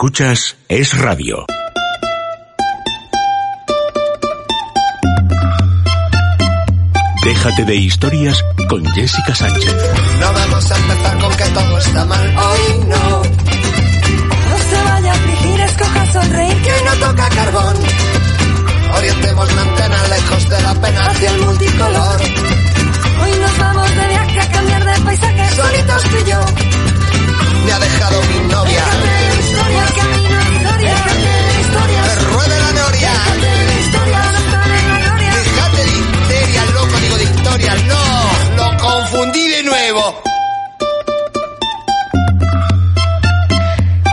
Escuchas Es Radio. Déjate de historias con Jessica Sánchez. No vamos a empezar con que todo está mal. Hoy no. No se vaya a afligir, escoja sonreír, Que hoy no toca carbón. Orientemos la antena lejos de la pena hacia el multicolor. Hoy nos vamos de viaje a cambiar de paisaje. Solitos tú y yo. Me ha dejado mi novia. De historia, camino a historia. Déjate de historia, Que ruede la noria. déjate de historia, no gloria. Déjate de histeria, loco, digo de historia. No, lo confundí de nuevo.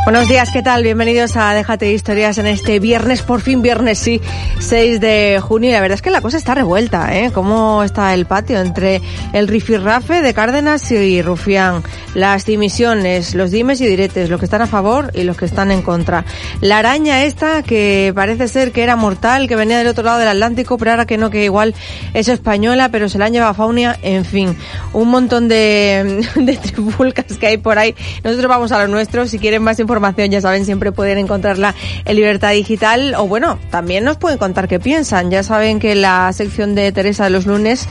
Buenos días, ¿qué tal? Bienvenidos a Déjate Historias en este viernes, por fin viernes, sí, 6 de junio. La verdad es que la cosa está revuelta, ¿eh? ¿Cómo está el patio entre el rifirrafe de Cárdenas y Rufián? Las dimisiones, los dimes y diretes, los que están a favor y los que están en contra. La araña esta que parece ser que era mortal, que venía del otro lado del Atlántico, pero ahora que no, que igual es española, pero se la han llevado a Faunia, en fin. Un montón de, de trifulcas que hay por ahí. Nosotros vamos a lo nuestro. Si quieren más información, ya saben, siempre pueden encontrarla en Libertad Digital. O bueno, también nos pueden contar qué piensan. Ya saben que la sección de Teresa de los lunes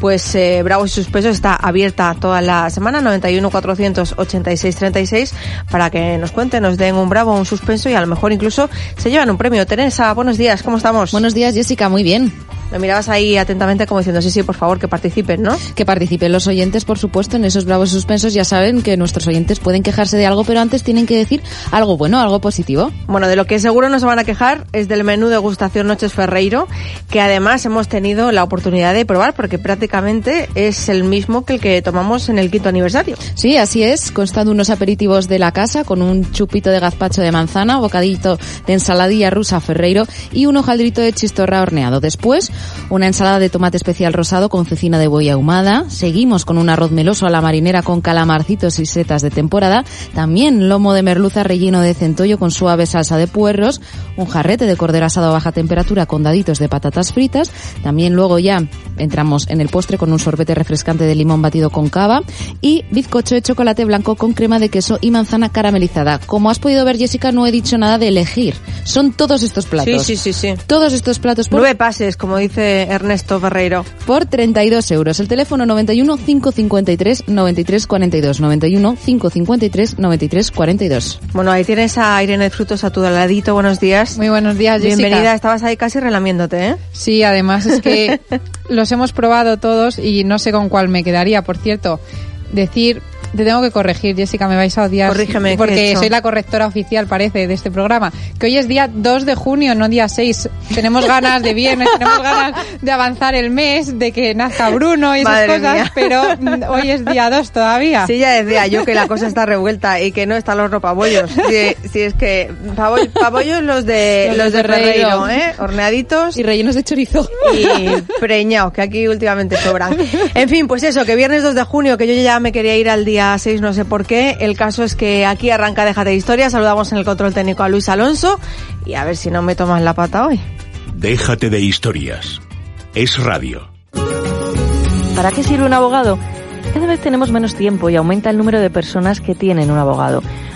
pues eh, Bravos y Suspensos está abierta toda la semana, 91 486 36, para que nos cuenten, nos den un bravo, un suspenso y a lo mejor incluso se llevan un premio. Teresa, buenos días, ¿cómo estamos? Buenos días, Jessica, muy bien. Me mirabas ahí atentamente como diciendo, sí, sí, por favor, que participen, ¿no? Que participen los oyentes, por supuesto, en esos bravos suspensos. Ya saben que nuestros oyentes pueden quejarse de algo, pero antes tienen que decir algo bueno, algo positivo. Bueno, de lo que seguro no se van a quejar es del menú degustación Noches Ferreiro, que además hemos tenido la oportunidad de probar porque prácticamente es el mismo que el que tomamos en el quinto aniversario. Sí, así es, constando unos aperitivos de la casa con un chupito de gazpacho de manzana, bocadito de ensaladilla rusa Ferreiro y un hojaldrito de chistorra horneado. Después, una ensalada de tomate especial rosado con cecina de boya ahumada. Seguimos con un arroz meloso a la marinera con calamarcitos y setas de temporada. También lomo de merluza relleno de centollo con suave salsa de puerros. Un jarrete de cordero asado a baja temperatura con daditos de patatas fritas. También luego ya entramos en el postre con un sorbete refrescante de limón batido con cava. Y bizcocho de chocolate blanco con crema de queso y manzana caramelizada. Como has podido ver, Jessica, no he dicho nada de elegir. Son todos estos platos. Sí, sí, sí, sí. Todos estos platos por Nueve pases, como dice Ernesto Ferreiro. por 32 euros. El teléfono 91 553 93 42. 91 553 93 42. Bueno, ahí tienes a Irene de Frutos a tu ladito. Buenos días. Muy buenos días, Jessica. Bienvenida. Estabas ahí casi relamiéndote, ¿eh? Sí, además es que los hemos probado todos y no sé con cuál me quedaría. Por cierto, decir, te tengo que corregir, Jessica, me vais a odiar. Corrígeme, ¿qué he Porque hecho? soy la correctora oficial, parece, de este programa. Que hoy es día 2 de junio, no día 6. Tenemos ganas de viernes, tenemos ganas de avanzar el mes, de que nazca Bruno y esas Madre cosas, mía. pero mm, hoy es día 2 todavía. Sí, ya decía yo que la cosa está revuelta y que no están los ropabollos. Si, si es que pabollos los de Los los, de de Ferreiro. ¿eh? Horneaditos Y rellenos de chorizo. y preñados, que aquí últimamente sobran. En fin, pues eso, que viernes 2 de junio, que yo ya me quería ir al día 6, no sé por qué. El caso es que aquí arranca Déjate de Historia. Saludamos en el control técnico a Luis Alonso y a ver si no me tomas la pata hoy. Déjate de historias. Es Radio. ¿Para qué sirve un abogado? Cada vez tenemos menos tiempo y aumenta el número de personas que tienen un abogado.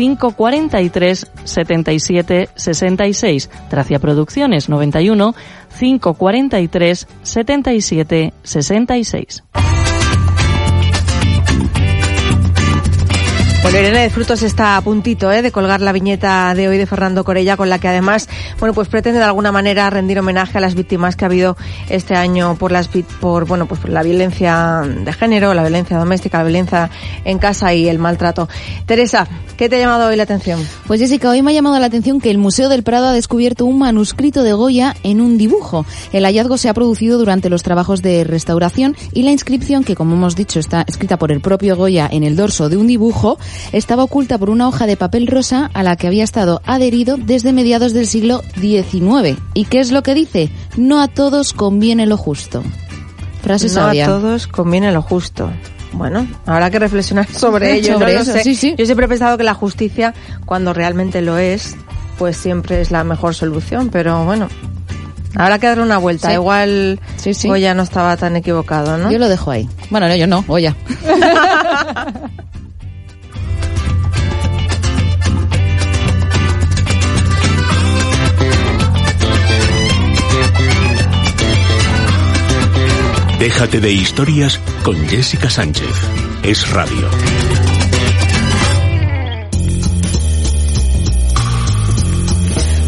543 77 66. Tracia Producciones 91 543 77 66. Bueno, Irene de Frutos está a puntito ¿eh? de colgar la viñeta de hoy de Fernando Corella, con la que además, bueno, pues pretende de alguna manera rendir homenaje a las víctimas que ha habido este año por las por bueno, pues por la violencia de género, la violencia doméstica, la violencia en casa y el maltrato. Teresa, ¿qué te ha llamado hoy la atención? Pues Jessica, hoy me ha llamado la atención que el Museo del Prado ha descubierto un manuscrito de Goya en un dibujo. El hallazgo se ha producido durante los trabajos de restauración y la inscripción, que como hemos dicho está escrita por el propio Goya en el dorso de un dibujo, estaba oculta por una hoja de papel rosa a la que había estado adherido desde mediados del siglo XIX. ¿Y qué es lo que dice? No a todos conviene lo justo. Frase no sabia. a todos conviene lo justo. Bueno, habrá que reflexionar sobre ello. Sobre no lo eso, sé. sí, sí. Yo siempre he pensado que la justicia, cuando realmente lo es, pues siempre es la mejor solución, pero bueno. Habrá que darle una vuelta. Sí. Igual Sí, sí. Goya no estaba tan equivocado, ¿no? Yo lo dejo ahí. Bueno, no, yo no, Goya. Déjate de historias con Jessica Sánchez. Es radio.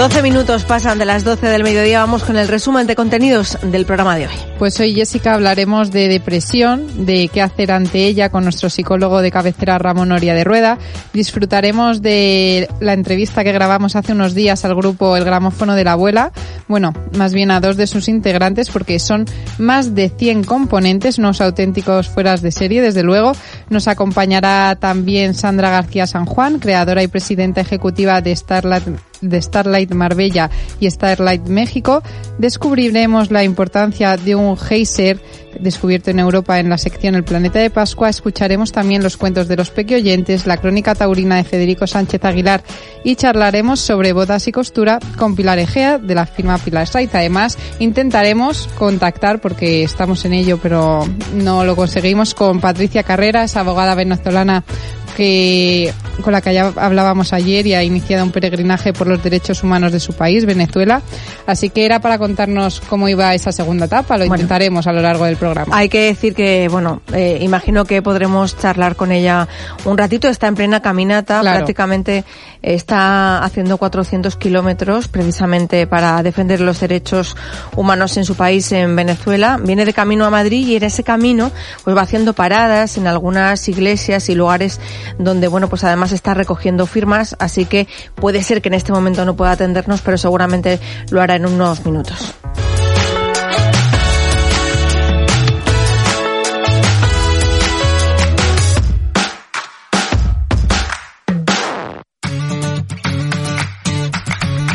12 minutos pasan de las 12 del mediodía. Vamos con el resumen de contenidos del programa de hoy. Pues hoy, Jessica, hablaremos de depresión, de qué hacer ante ella con nuestro psicólogo de cabecera Ramón Oria de Rueda. Disfrutaremos de la entrevista que grabamos hace unos días al grupo El Gramófono de la Abuela. Bueno, más bien a dos de sus integrantes porque son más de 100 componentes, unos auténticos fueras de serie, desde luego. Nos acompañará también Sandra García San Juan, creadora y presidenta ejecutiva de Starlight de Starlight Marbella y Starlight México, descubriremos la importancia de un geyser descubierto en Europa en la sección El Planeta de Pascua. Escucharemos también los cuentos de los pequioyentes, la crónica taurina de Federico Sánchez Aguilar y charlaremos sobre bodas y costura con Pilar Egea de la firma Pilar Saiz. Además, intentaremos contactar, porque estamos en ello, pero no lo conseguimos, con Patricia Carreras, abogada venezolana que con la que ya hablábamos ayer y ha iniciado un peregrinaje por los derechos humanos de su país, Venezuela. Así que era para contarnos cómo iba esa segunda etapa. Lo Bueno. intentaremos a lo largo del programa. Hay que decir que, bueno, eh, imagino que podremos charlar con ella un ratito. Está en plena caminata, Claro. prácticamente está haciendo 400 kilómetros precisamente para defender los derechos humanos en su país, en Venezuela. Viene de camino a Madrid y en ese camino pues va haciendo paradas en algunas iglesias y lugares donde, bueno, pues además está recogiendo firmas. Así que puede ser que en este momento no pueda atendernos, pero seguramente lo hará en unos minutos.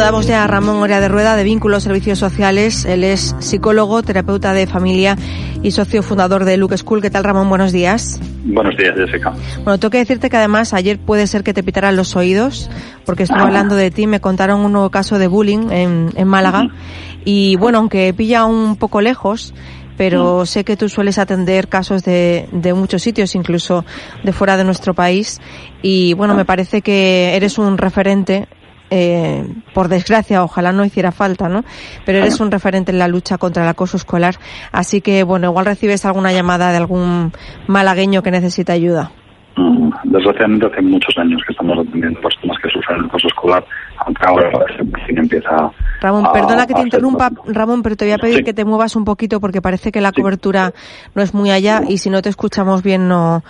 Saludamos ya a Ramón Oria de Rueda de Vínculos Servicios Sociales. Él es psicólogo, terapeuta de familia y socio fundador de Luke School. ¿Qué tal, Ramón? Buenos días. Buenos días, Jessica. Bueno, tengo que decirte que además ayer puede ser que te pitaran los oídos, porque estuve hablando de ti, me contaron un nuevo caso de bullying en, en Málaga. Y bueno, aunque pilla un poco lejos, pero sé que tú sueles atender casos de, de muchos sitios, incluso de fuera de nuestro país. Y bueno, me parece que eres un referente eh, por desgracia, ojalá no hiciera falta, ¿no? Pero eres un referente en la lucha contra el acoso escolar. Así que, bueno, igual recibes alguna llamada de algún malagueño que necesita ayuda. Mm, desgraciadamente hace muchos años que estamos atendiendo personas que sufren el acoso escolar, aunque ahora fin empieza Ramón, a- perdona que te interrumpa, Ramón, pero te voy a pedir Sí. que te muevas un poquito porque parece que la cobertura no es muy allá y si no te escuchamos bien no...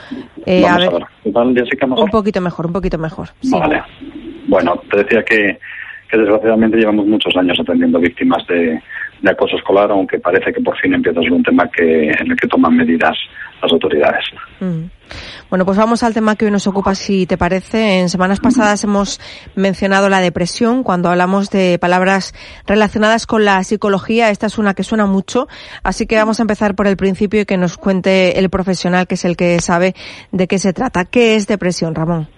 eh, Vamos a ver, a ver. Un poquito mejor, un poquito mejor. Sí. Vale. Bueno, te decía que, desgraciadamente llevamos muchos años atendiendo víctimas de, de acoso escolar, aunque parece que por fin empieza a ser un tema que, en el que toman medidas las autoridades. Mm. Bueno, pues vamos al tema que hoy nos ocupa, si te parece. En semanas pasadas hemos mencionado la depresión cuando hablamos de palabras relacionadas con la psicología. Esta es una que suena mucho, así que vamos a empezar por el principio y que nos cuente el profesional, que es el que sabe de qué se trata. ¿Qué es depresión, Ramón?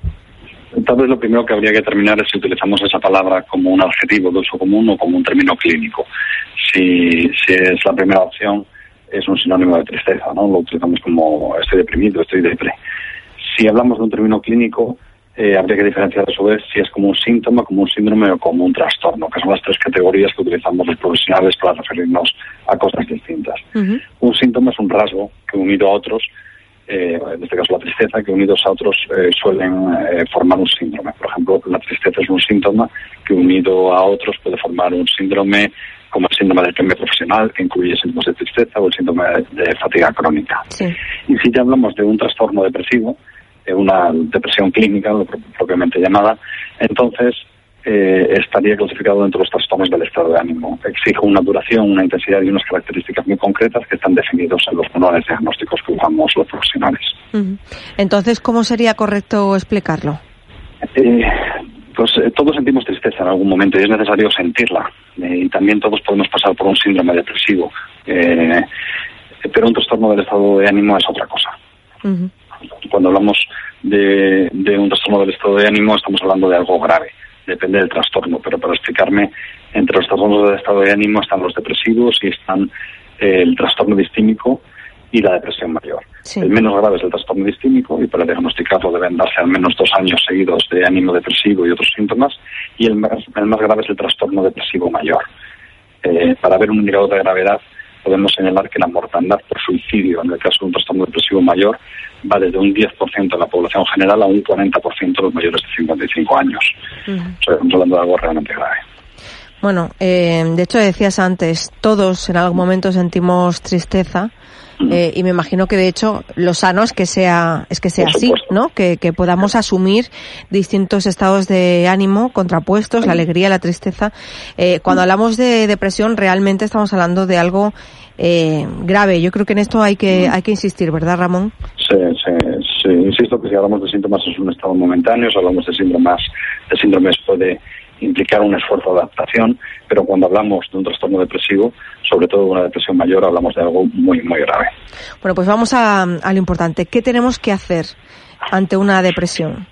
Tal vez lo primero que habría que terminar es si utilizamos esa palabra como un adjetivo de uso común o como un término clínico. Si, si es la primera opción, es un sinónimo de tristeza, ¿no? Lo utilizamos como estoy deprimido, estoy depre. Si hablamos de un término clínico, eh, habría que diferenciar a su vez si es como un síntoma, como un síndrome o como un trastorno, que son las tres categorías que utilizamos los profesionales para referirnos a cosas distintas. Un síntoma es un rasgo que unido a otros, eh, en este caso la tristeza, que unidos a otros eh, suelen eh, formar un síndrome. Por ejemplo, la tristeza es un síntoma que unido a otros puede formar un síndrome como el síndrome del cambio profesional, que incluye síntomas de tristeza o el síndrome de, de fatiga crónica. Sí. Y si ya hablamos de un trastorno depresivo, de una depresión clínica, lo pro- propiamente llamada, entonces eh, estaría clasificado dentro de los trastornos del estado de ánimo. Exige una duración, una intensidad y unas características muy concretas que están definidos en los manuales diagnósticos que usamos los profesionales. Entonces, ¿cómo sería correcto explicarlo? Eh, pues eh, todos sentimos tristeza en algún momento y es necesario sentirla. Eh, y también todos podemos pasar por un síndrome depresivo. Eh, pero un trastorno del estado de ánimo es otra cosa. Cuando hablamos de, de un trastorno del estado de ánimo estamos hablando de algo grave. Depende del trastorno, pero para explicarme, entre los trastornos del estado de ánimo están los depresivos y están eh, el trastorno distímico y la depresión mayor. Sí. El menos grave es el trastorno distímico y para diagnosticarlo deben darse al menos dos años seguidos de ánimo depresivo y otros síntomas y el más, el más grave es el trastorno depresivo mayor. Eh, para ver un indicador de gravedad podemos señalar que la mortandad por suicidio en el caso de un trastorno depresivo mayor va desde un 10% en la población general a un 40% en los mayores de 55 años. O sea, estamos hablando de algo realmente grave. Bueno, eh, de hecho decías antes, todos en algún momento sentimos tristeza. eh, y me imagino que de hecho lo sano es que sea es que sea así. ¿no? Que, que podamos asumir distintos estados de ánimo contrapuestos, la alegría, la tristeza. Eh, cuando hablamos de depresión realmente estamos hablando de algo eh, grave. Yo creo que en esto hay que hay que insistir, ¿verdad, Ramón? Se, se- se- insisto que si hablamos de síntomas es un estado momentáneo, si hablamos de síndromes, de síndromes puede implicar un esfuerzo de adaptación, pero cuando hablamos de un trastorno depresivo, sobre todo de una depresión mayor, hablamos de algo muy, muy grave. Bueno, pues vamos a, a lo importante. ¿Qué tenemos que hacer ante una depresión?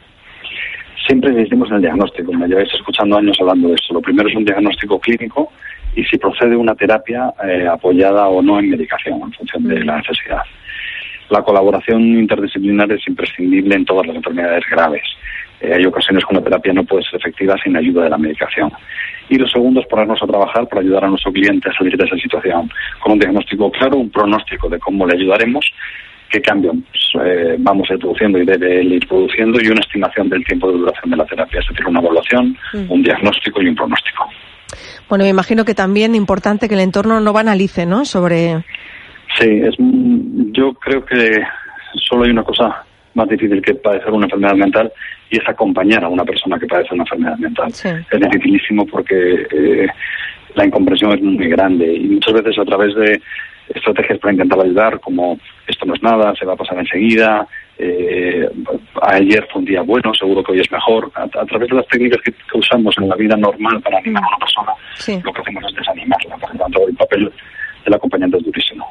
Siempre insistimos en el diagnóstico, me lleváis escuchando años hablando de esto. Lo primero es un diagnóstico clínico y si procede una terapia eh, apoyada o no en medicación, en función de la necesidad. La colaboración interdisciplinar es imprescindible en todas las enfermedades graves. Eh, hay ocasiones cuando la terapia no puede ser efectiva sin ayuda de la medicación. Y lo segundo es ponernos a trabajar para ayudar a nuestro cliente a salir de esa situación, con un diagnóstico claro, un pronóstico de cómo le ayudaremos, qué cambio pues, eh, vamos a ir produciendo y debe ir produciendo y una estimación del tiempo de duración de la terapia, es decir, una evaluación, Mm. un diagnóstico y un pronóstico. Bueno, me imagino que también importante que el entorno no banalice, ¿no? Sobre Sí, es, yo creo que solo hay una cosa más difícil que padecer una enfermedad mental y es acompañar a una persona que padece una enfermedad mental. Sí. Es dificilísimo porque eh, la incomprensión es muy grande y muchas veces a través de estrategias para intentar ayudar, como esto no es nada, se va a pasar enseguida, eh, ayer fue un día bueno, seguro que hoy es mejor. A, través de las técnicas que, usamos en la vida normal para animar a una persona, lo que hacemos es desanimarla. Por lo tanto, el papel del acompañante es durísimo.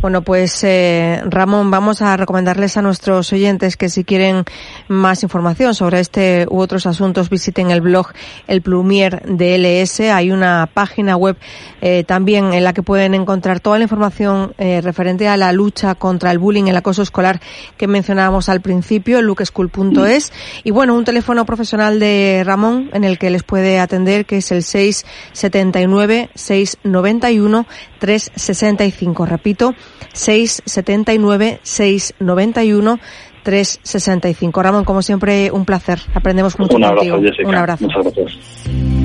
Bueno, pues eh, Ramón, vamos a recomendarles a nuestros oyentes que si quieren más información sobre este u otros asuntos visiten el blog El Plumier DLS. Hay una página web eh, también en la que pueden encontrar toda la información eh, referente a la lucha contra el bullying, el acoso escolar que mencionábamos al principio, lookeschool.es. Y bueno, un teléfono profesional de Ramón en el que les puede atender que es el 679 691 365. Repito, 679 691 365. Ramón, como siempre, un placer. Aprendemos mucho un abrazo, contigo. Jessica. Un abrazo. Muchas gracias.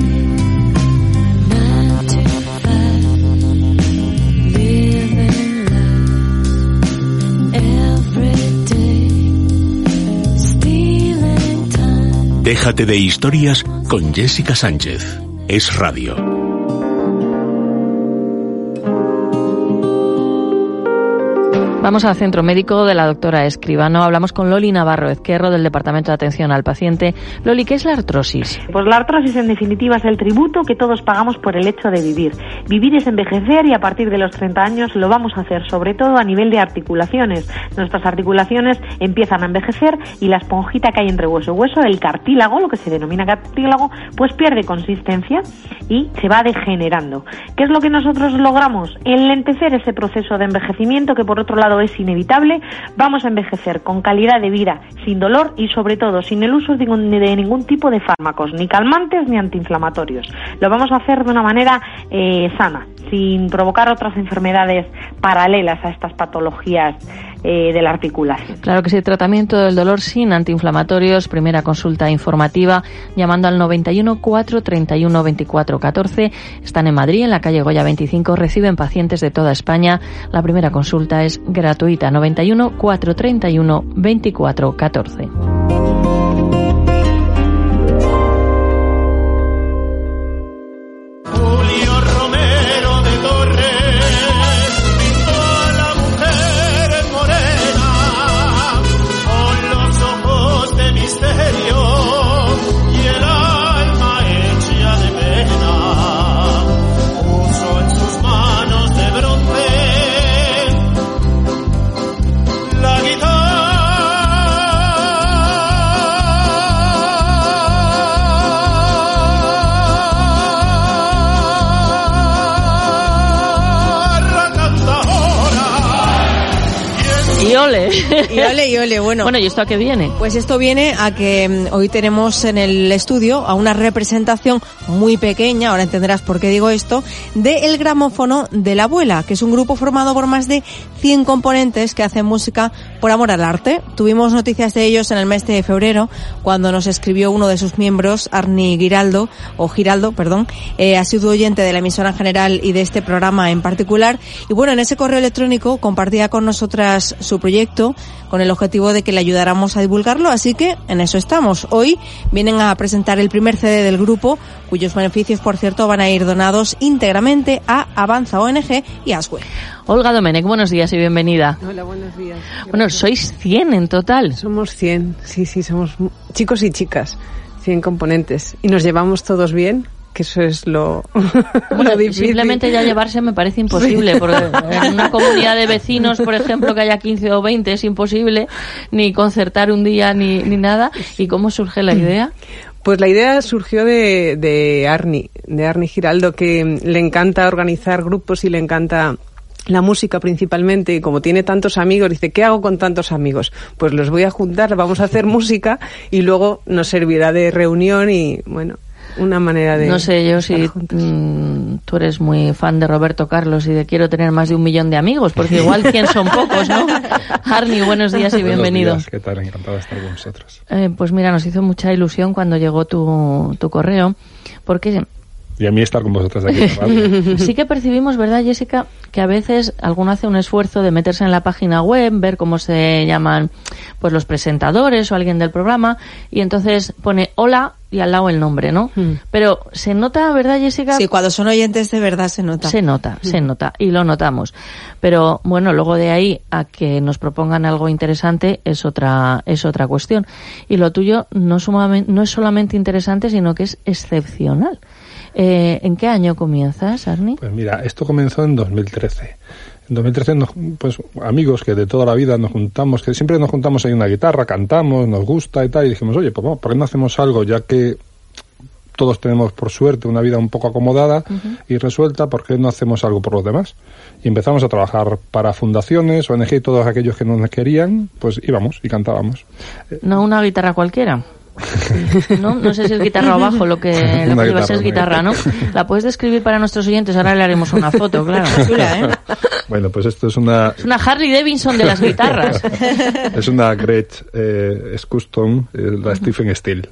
Déjate de historias con Jessica Sánchez. Es radio. Vamos al centro médico de la doctora Escribano. Hablamos con Loli Navarro Ezquerro del Departamento de Atención al Paciente. Loli, ¿qué es la artrosis? Pues la artrosis en definitiva es el tributo que todos pagamos por el hecho de vivir. Vivir es envejecer y a partir de los 30 años lo vamos a hacer, sobre todo a nivel de articulaciones. Nuestras articulaciones empiezan a envejecer y la esponjita que hay entre hueso y hueso, el cartílago, lo que se denomina cartílago, pues pierde consistencia y se va degenerando. ¿Qué es lo que nosotros logramos? Enlentecer ese proceso de envejecimiento que por otro lado es inevitable, vamos a envejecer con calidad de vida, sin dolor y sobre todo sin el uso de ningún, tipo de fármacos, ni calmantes ni antiinflamatorios. Lo vamos a hacer de una manera eh, sana, sin provocar otras enfermedades paralelas a estas patologías eh, de. Claro que sí, tratamiento del dolor sin antiinflamatorios, primera consulta informativa llamando al 91 431 24 14. Están en Madrid, en la calle Goya 25, reciben pacientes de toda España. La primera consulta es gratuita, 91 431 24 14. Y ole, y ole, bueno. Bueno, ¿y esto a qué viene? Pues esto viene a que mm, hoy tenemos en el estudio a una representación muy pequeña, ahora entenderás por qué digo esto, de El Gramófono de la Abuela, que es un grupo formado por más de 100 componentes que hacen música por amor al arte. Tuvimos noticias de ellos en el mes de febrero, cuando nos escribió uno de sus miembros, Arni Giraldo, o Giraldo, perdón, eh, ha sido oyente de la emisora en general y de este programa en particular. Y bueno, en ese correo electrónico compartía con nosotras su proyecto con el objetivo de que le ayudáramos a divulgarlo, así que en eso estamos. Hoy vienen a presentar el primer CD del grupo, cuyos beneficios, por cierto, van a ir donados íntegramente a Avanza ONG y Aswell. Olga Domenech, buenos días y bienvenida. Hola, buenos días. Bueno, sois 100 en total. Somos 100, sí, sí, somos chicos y chicas, 100 componentes. ¿Y nos llevamos todos bien? Que eso es lo, bueno, Simplemente ya llevarse me parece imposible, porque en una comunidad de vecinos, por ejemplo, que haya 15 o 20 es imposible, ni concertar un día ni, ni nada. ¿Y cómo surge la idea? Pues la idea surgió de, de Arni, de Arni Giraldo, que le encanta organizar grupos y le encanta la música principalmente y como tiene tantos amigos, dice, ¿qué hago con tantos amigos? Pues los voy a juntar, vamos a hacer música y luego nos servirá de reunión y bueno, una manera de... No sé yo si mm, tú eres muy fan de Roberto Carlos y de quiero tener más de un millón de amigos, porque igual 100 son pocos, ¿no? Arni, buenos días y bienvenido. ¿Qué tal? Encantado de estar con vosotros. Eh, pues mira, nos hizo mucha ilusión cuando llegó tu, tu correo, porque y a mí estar con vosotros aquí. sí que percibimos, ¿verdad, Jessica? Que a veces alguno hace un esfuerzo de meterse en la página web, ver cómo se llaman pues los presentadores o alguien del programa, y entonces pone hola y al lado el nombre, ¿no? Pero se nota, ¿verdad, Jessica? Sí, cuando son oyentes de verdad se nota. Se nota, se nota y lo notamos. Pero bueno, luego de ahí a que nos propongan algo interesante es otra es otra cuestión. Y lo tuyo no, sumamente, no es solamente interesante, sino que es excepcional. Eh, ¿En qué año comienzas, Arni? Pues mira, esto comenzó en 2013. En 2013, nos, pues amigos que de toda la vida nos juntamos, que siempre nos juntamos ahí una guitarra, cantamos, nos gusta y tal, y dijimos, oye, pues ¿por qué no hacemos algo ya que todos tenemos por suerte una vida un poco acomodada y resuelta, ¿por qué no hacemos algo por los demás? Y empezamos a trabajar para fundaciones, ONG y todos aquellos que nos querían, pues íbamos y cantábamos. No una guitarra cualquiera. ¿No? no sé si es guitarra o bajo, lo que, lo que llevas guitarra, es guitarra, ¿no? ¿La puedes describir para nuestros oyentes? Ahora le haremos una foto, claro. Chula, ¿eh? Bueno, pues esto es una, Es una Harley Davidson de las guitarras. es una Gretsch, eh, es custom, eh, la Stephen Steel.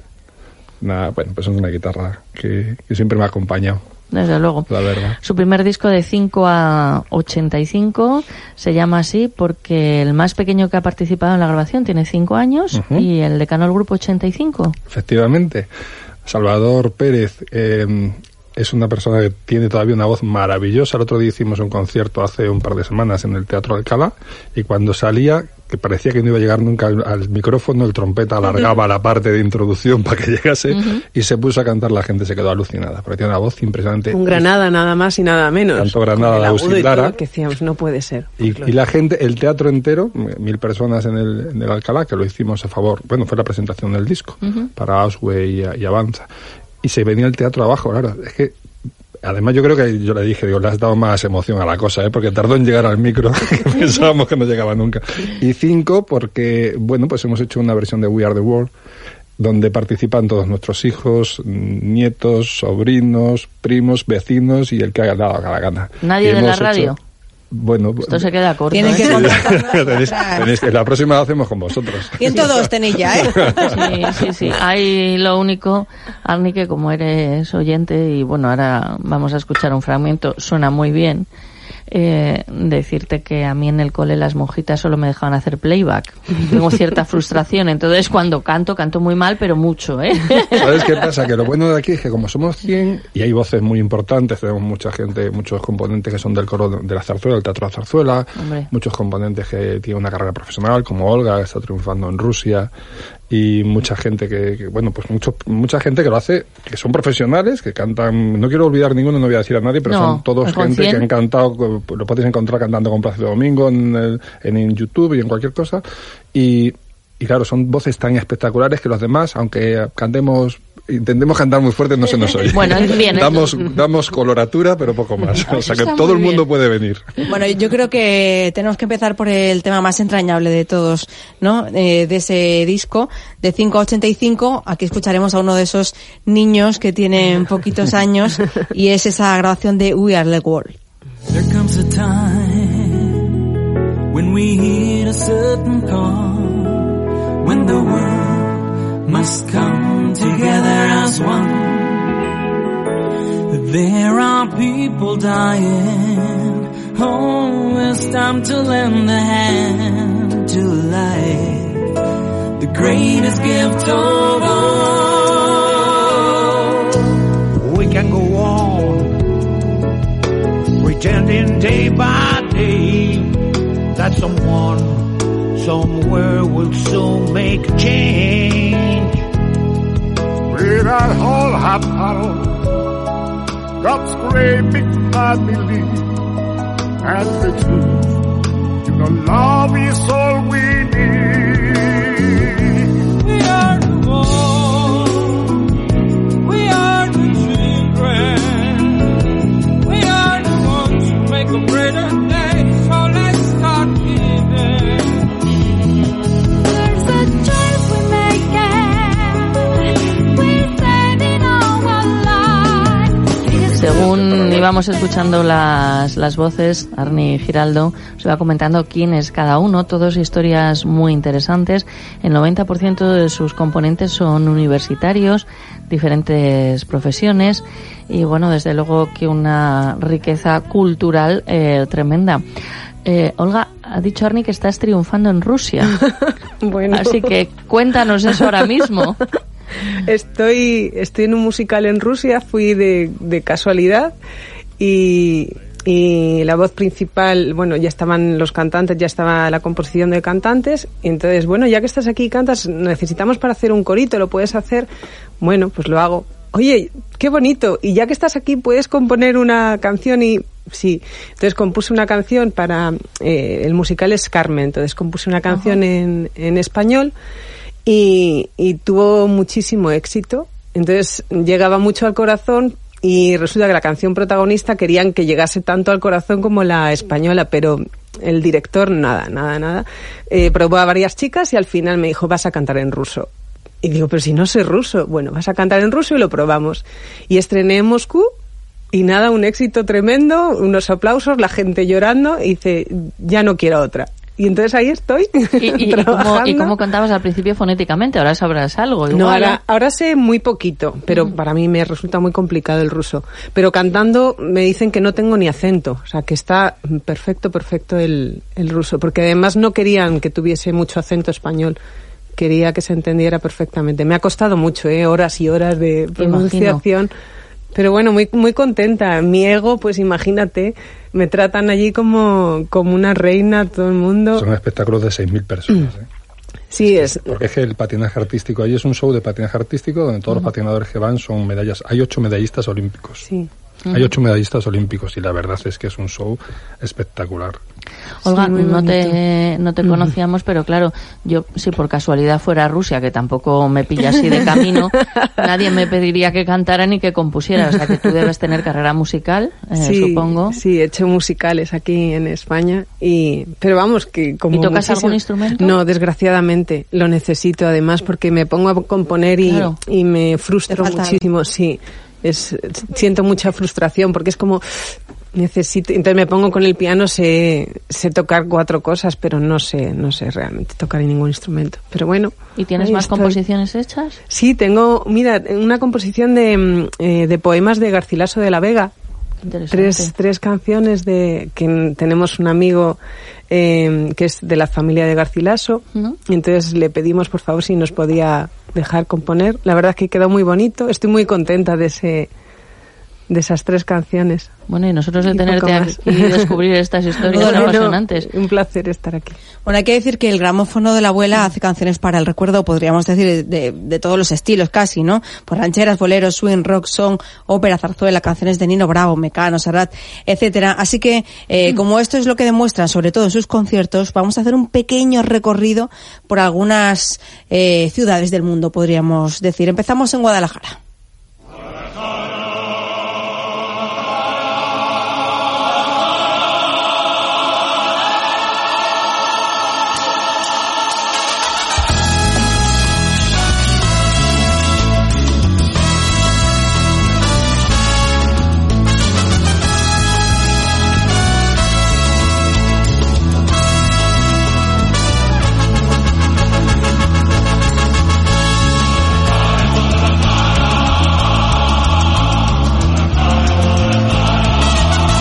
Una, bueno, pues es una guitarra que, que siempre me ha acompañado, Desde luego. la verdad. Su primer disco de 5 a 85 se llama así porque el más pequeño que ha participado en la grabación tiene 5 años Ujú. y el decano del grupo 85. Efectivamente. Salvador Pérez eh, es una persona que tiene todavía una voz maravillosa. El otro día hicimos un concierto hace un par de semanas en el Teatro Alcalá y cuando salía, que parecía que no iba a llegar nunca al, al micrófono, el trompeta alargaba la parte de introducción para que llegase y se puso a cantar. La gente se quedó alucinada porque tiene una voz impresionante. Un Granada nada más y nada menos. Tanto Granada, Lara. que decíamos, no puede ser. Y, y la gente, el teatro entero, mil personas en el, en el Alcalá, que lo hicimos a favor, bueno, fue la presentación del disco para Ausway y, y Avanza. Y se venía el teatro abajo, claro. Es que, además yo creo que yo le dije, digo, le has dado más emoción a la cosa, ¿eh? porque tardó en llegar al micro, que pensábamos que no llegaba nunca. Y cinco, porque, bueno, pues hemos hecho una versión de We Are the World donde participan todos nuestros hijos, nietos, sobrinos, primos, vecinos y el que haya dado la gana. Nadie Y de la hecho- radio. Bueno, Esto se queda corto. Tienen ¿eh? que tenéis, tenéis que la próxima la hacemos con vosotros. Y en todos tenéis ya, ¿eh? Sí, sí, sí. Hay lo único, Arni, que como eres oyente, y bueno, ahora vamos a escuchar un fragmento, suena muy bien. Eh, decirte que a mí en el cole las monjitas solo me dejaban hacer playback. Tengo cierta frustración, entonces cuando canto, canto muy mal, pero mucho, ¿eh? ¿Sabes qué pasa? Que lo bueno de aquí es que como somos 100 y hay voces muy importantes, tenemos mucha gente, muchos componentes que son del coro de la zarzuela, del teatro de la zarzuela, Hombre. muchos componentes que tienen una carrera profesional, como Olga, que está triunfando en Rusia, y mucha gente que, que, bueno, pues mucho, mucha gente que lo hace, que son profesionales, que cantan, no quiero olvidar ninguno, no voy a decir a nadie, pero No, son todos gente que 100. han cantado, lo podéis encontrar cantando con Plácido Domingo en, el- en, en YouTube y en cualquier cosa, y, y claro, son voces tan espectaculares que los demás, aunque cantemos, intentemos cantar muy fuerte, no se nos oye. Bueno, bien, damos, damos coloratura, pero poco más. O sea que está todo el mundo bien. puede venir. Bueno, yo creo que tenemos que empezar por el tema más entrañable de todos, ¿no? Eh, de ese disco, de 5 a 85. Aquí escucharemos a uno de esos niños que tienen poquitos años y es esa grabación de We Are the World. There comes a time when we hit a certain call, when the world must come together as one. There are people dying. Oh, it's time to lend a hand to life, the greatest gift of all. We can go on pretending day by day that someone somewhere will soon make a change. We got whole bottle, God's great big family, and the truth, you know, love is all we need. Íbamos escuchando las, las voces, Arni Giraldo se va comentando quién es cada uno, todos historias muy interesantes. El 90% de sus componentes son universitarios, diferentes profesiones y bueno, desde luego que una riqueza cultural eh, tremenda. Eh, Olga, ha dicho Arni que estás triunfando en Rusia. Bueno. Así que cuéntanos eso ahora mismo. estoy, estoy en un musical en Rusia, fui de, de casualidad y, y la voz principal, bueno, ya estaban los cantantes, ya estaba la composición de cantantes, y entonces, bueno, ya que estás aquí y cantas, necesitamos para hacer un corito, ¿lo puedes hacer? Bueno, pues lo hago. Oye, qué bonito, y ya que estás aquí, ¿puedes componer una canción? Y sí, entonces compuse una canción para, eh, el musical es Carmen, entonces compuse una canción en, en español y, y tuvo muchísimo éxito. Entonces llegaba mucho al corazón y resulta que la canción protagonista querían que llegase tanto al corazón como la española, pero el director nada, nada, nada. Eh, probó a varias chicas y al final me dijo, vas a cantar en ruso. Y digo, pero si no sé ruso, bueno, vas a cantar en ruso y lo probamos. Y estrené en Moscú y nada, un éxito tremendo, unos aplausos, la gente llorando y dice, ya no quiero otra. Y entonces ahí estoy. ¿Y, y- y cómo, trabajando. y cómo cantabas al principio fonéticamente? Ahora sabrás algo. No, ahora, ¿eh? ahora sé muy poquito, pero para mí me resulta muy complicado el ruso. Pero cantando me dicen que no tengo ni acento, o sea, que está perfecto, perfecto el, el ruso, porque además no querían que tuviese mucho acento español. Quería que se entendiera perfectamente. Me ha costado mucho, ¿eh? horas y horas de pronunciación. Pero bueno, muy, muy contenta. Mi ego, pues imagínate, me tratan allí como, como una reina, todo el mundo. Son espectáculos de 6.000 personas. ¿eh? Sí, es, Porque es que el patinaje artístico, ahí es un show de patinaje artístico donde todos los patinadores que van son medallas. Hay ocho medallistas olímpicos. sí. Hay ocho medallistas olímpicos y la verdad es que es un show espectacular. Olga, Sí, no te, no te conocíamos, pero claro, yo si por casualidad fuera a Rusia, que tampoco me pilla así de camino, nadie me pediría que cantara ni que compusiera. O sea que tú debes tener carrera musical, eh, sí, supongo. Sí, he hecho musicales aquí en España y pero vamos que como ¿Y tocas muchísimo- algún instrumento? No, desgraciadamente lo necesito además porque me pongo a componer y, Claro. y me frustro muchísimo, sí. Es siento mucha frustración porque es como necesito entonces me pongo con el piano sé sé tocar cuatro cosas pero no sé no sé realmente tocar ningún instrumento pero bueno ¿Y tienes más estoy. composiciones hechas? sí tengo mira una composición de mm, eh, de poemas de Garcilaso de la Vega. Tres, tres canciones de que tenemos un amigo eh, que es de la familia de Garcilaso. ¿No? y entonces le pedimos por favor si nos podía dejar componer. La verdad es que quedó muy bonito. Estoy muy contenta de ese de esas tres canciones Bueno, y nosotros de Y tenerte aquí y descubrir estas historias Bueno, apasionantes. un placer estar aquí Bueno, hay que decir que el gramófono de la abuela hace canciones para el recuerdo, podríamos decir, de, de todos los estilos casi, ¿no? Pues rancheras, boleros, swing, rock, song, ópera, zarzuela, canciones de Nino Bravo, Mecano, Serrat, etcétera. Así que, eh, como esto es lo que demuestran, sobre todo en sus conciertos, vamos a hacer un pequeño recorrido por algunas eh, ciudades del mundo, podríamos decir. Empezamos en Guadalajara.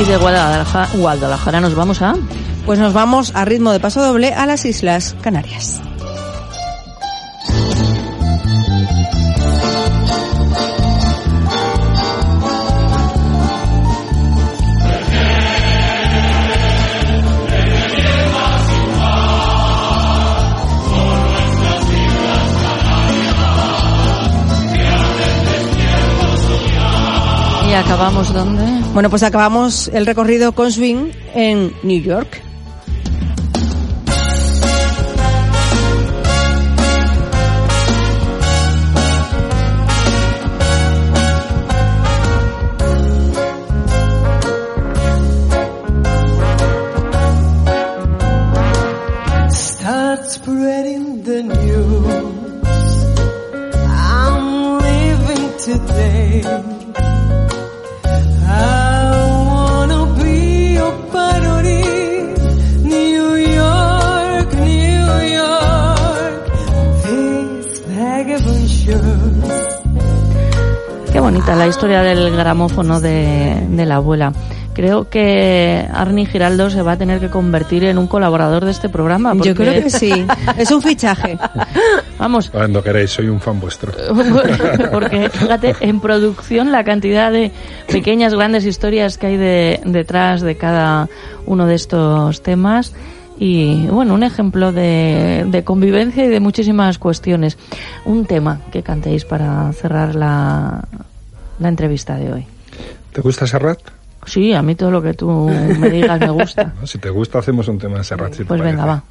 Y de Guadalajara, Guadalajara nos vamos a... Pues nos vamos a ritmo de paso doble a las Islas Canarias. Y acabamos donde... Bueno, pues acabamos el recorrido con swing en New York. Start spreading la historia del gramófono de, de la abuela. creo que Arni Giraldo se va a tener que convertir en un colaborador de este programa. Yo porque- creo que sí. Es un fichaje. Vamos, Cuando queréis, soy un fan vuestro. porque fíjate, en producción la cantidad de pequeñas, grandes historias que hay de- detrás de cada uno de estos temas y bueno, un ejemplo de, de convivencia y de muchísimas cuestiones. Un tema que cantéis para cerrar la, la entrevista de hoy. ¿Te gusta Serrat? Sí, a mí todo lo que tú me digas me gusta. Si te gusta, hacemos un tema de Serrat. si Pues venga, va.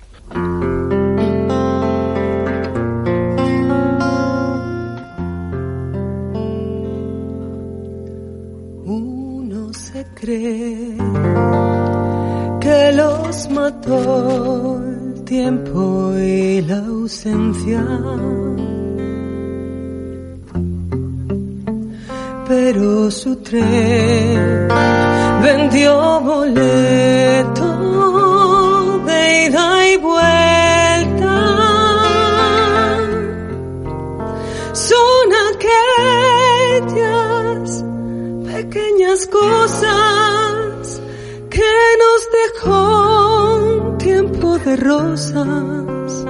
Uno se cree que los mató el tiempo y la ausencia. Pero su tren vendió boleto de ida y vuelta. Son aquellas pequeñas cosas que nos dejó un tiempo de rosas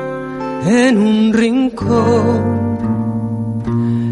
en un rincón,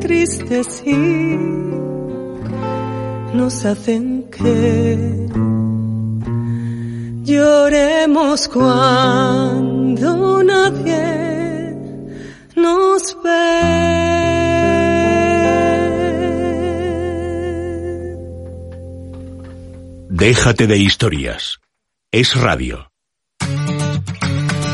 tristes y nos hacen que lloremos cuando nadie nos ve. Déjate de historias. Es radio.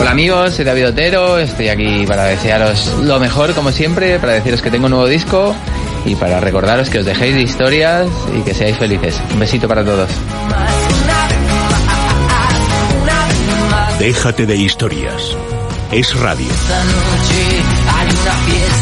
Hola amigos, soy David Otero, estoy aquí para desearos lo mejor como siempre, para deciros que tengo un nuevo disco y para recordaros que os dejéis de historias y que seáis felices. Un besito para todos. Déjate de historias. Es radio. Esta noche hay una fiesta.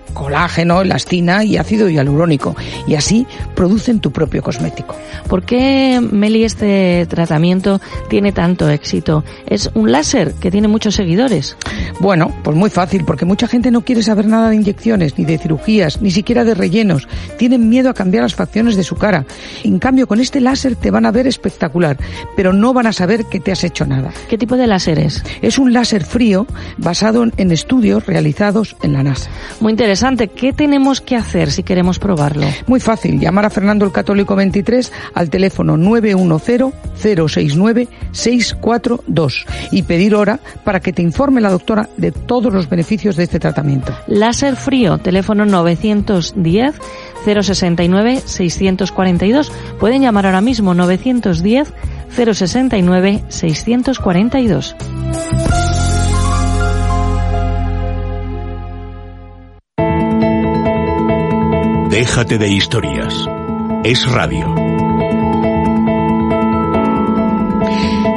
colágeno, elastina y ácido hialurónico, y así producen tu propio cosmético. ¿Por qué, Meli, este tratamiento tiene tanto éxito? ¿Es un láser que tiene muchos seguidores? Bueno, pues muy fácil, porque mucha gente no quiere saber nada de inyecciones, ni de cirugías, ni siquiera de rellenos. Tienen miedo a cambiar las facciones de su cara. En cambio, con este láser te van a ver espectacular, pero no van a saber que te has hecho nada. ¿Qué tipo de láser es? Es un láser frío basado en estudios realizados en la NASA. Muy interesante. ¿Qué tenemos que hacer si queremos probarlo? Muy fácil, llamar a Fernando el Católico 23 al teléfono 910-069-642 y pedir hora para que te informe la doctora de todos los beneficios de este tratamiento. Láser frío, teléfono 910 069 642. Pueden llamar ahora mismo 910 069 642. Déjate de historias. Es radio.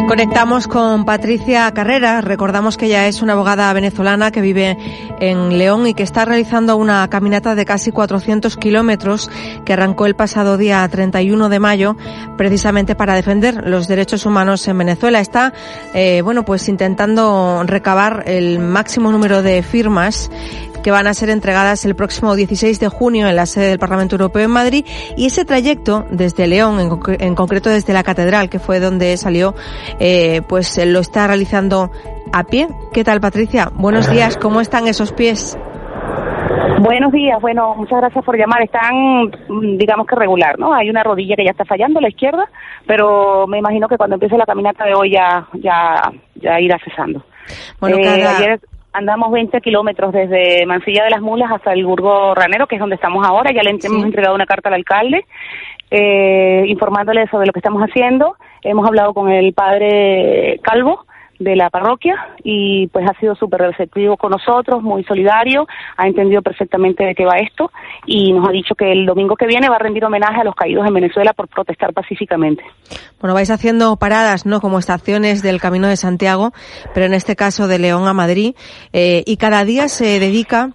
Conectamos con Patricia Carrera. Recordamos que ella es una abogada venezolana que vive en León y que está realizando una caminata de casi 400 kilómetros que arrancó el pasado día 31 de mayo precisamente para defender los derechos humanos en Venezuela. Está, eh, bueno, pues intentando recabar el máximo número de firmas que van a ser entregadas el próximo 16 de junio en la sede del Parlamento Europeo en Madrid y ese trayecto desde León, en, conc- en concreto desde la Catedral, que fue donde salió, eh, pues eh, lo está realizando a pie. ¿Qué tal, Patricia? Buenos días, ¿cómo están esos pies? Buenos días, bueno, muchas gracias por llamar. Están, mm, digamos que regular, ¿no? Hay una rodilla que ya está fallando, la izquierda, pero me imagino que cuando empiece la caminata de hoy ya, ya, ya irá cesando. Bueno, Eh, cada- ayer andamos 20 kilómetros desde Mansilla de las Mulas hasta el Burgo Ranero, que es donde estamos ahora. Ya le hemos entregado una carta al alcalde eh, informándole sobre lo que estamos haciendo. Hemos hablado con el padre Calvo de la parroquia y pues ha sido súper receptivo con nosotros, muy solidario, ha entendido perfectamente de qué va esto y nos ha dicho que el domingo que viene va a rendir homenaje a los caídos en Venezuela por protestar pacíficamente. Bueno, vais haciendo paradas, ¿no? Como estaciones del Camino de Santiago, pero en este caso de León a Madrid, eh, y cada día se dedica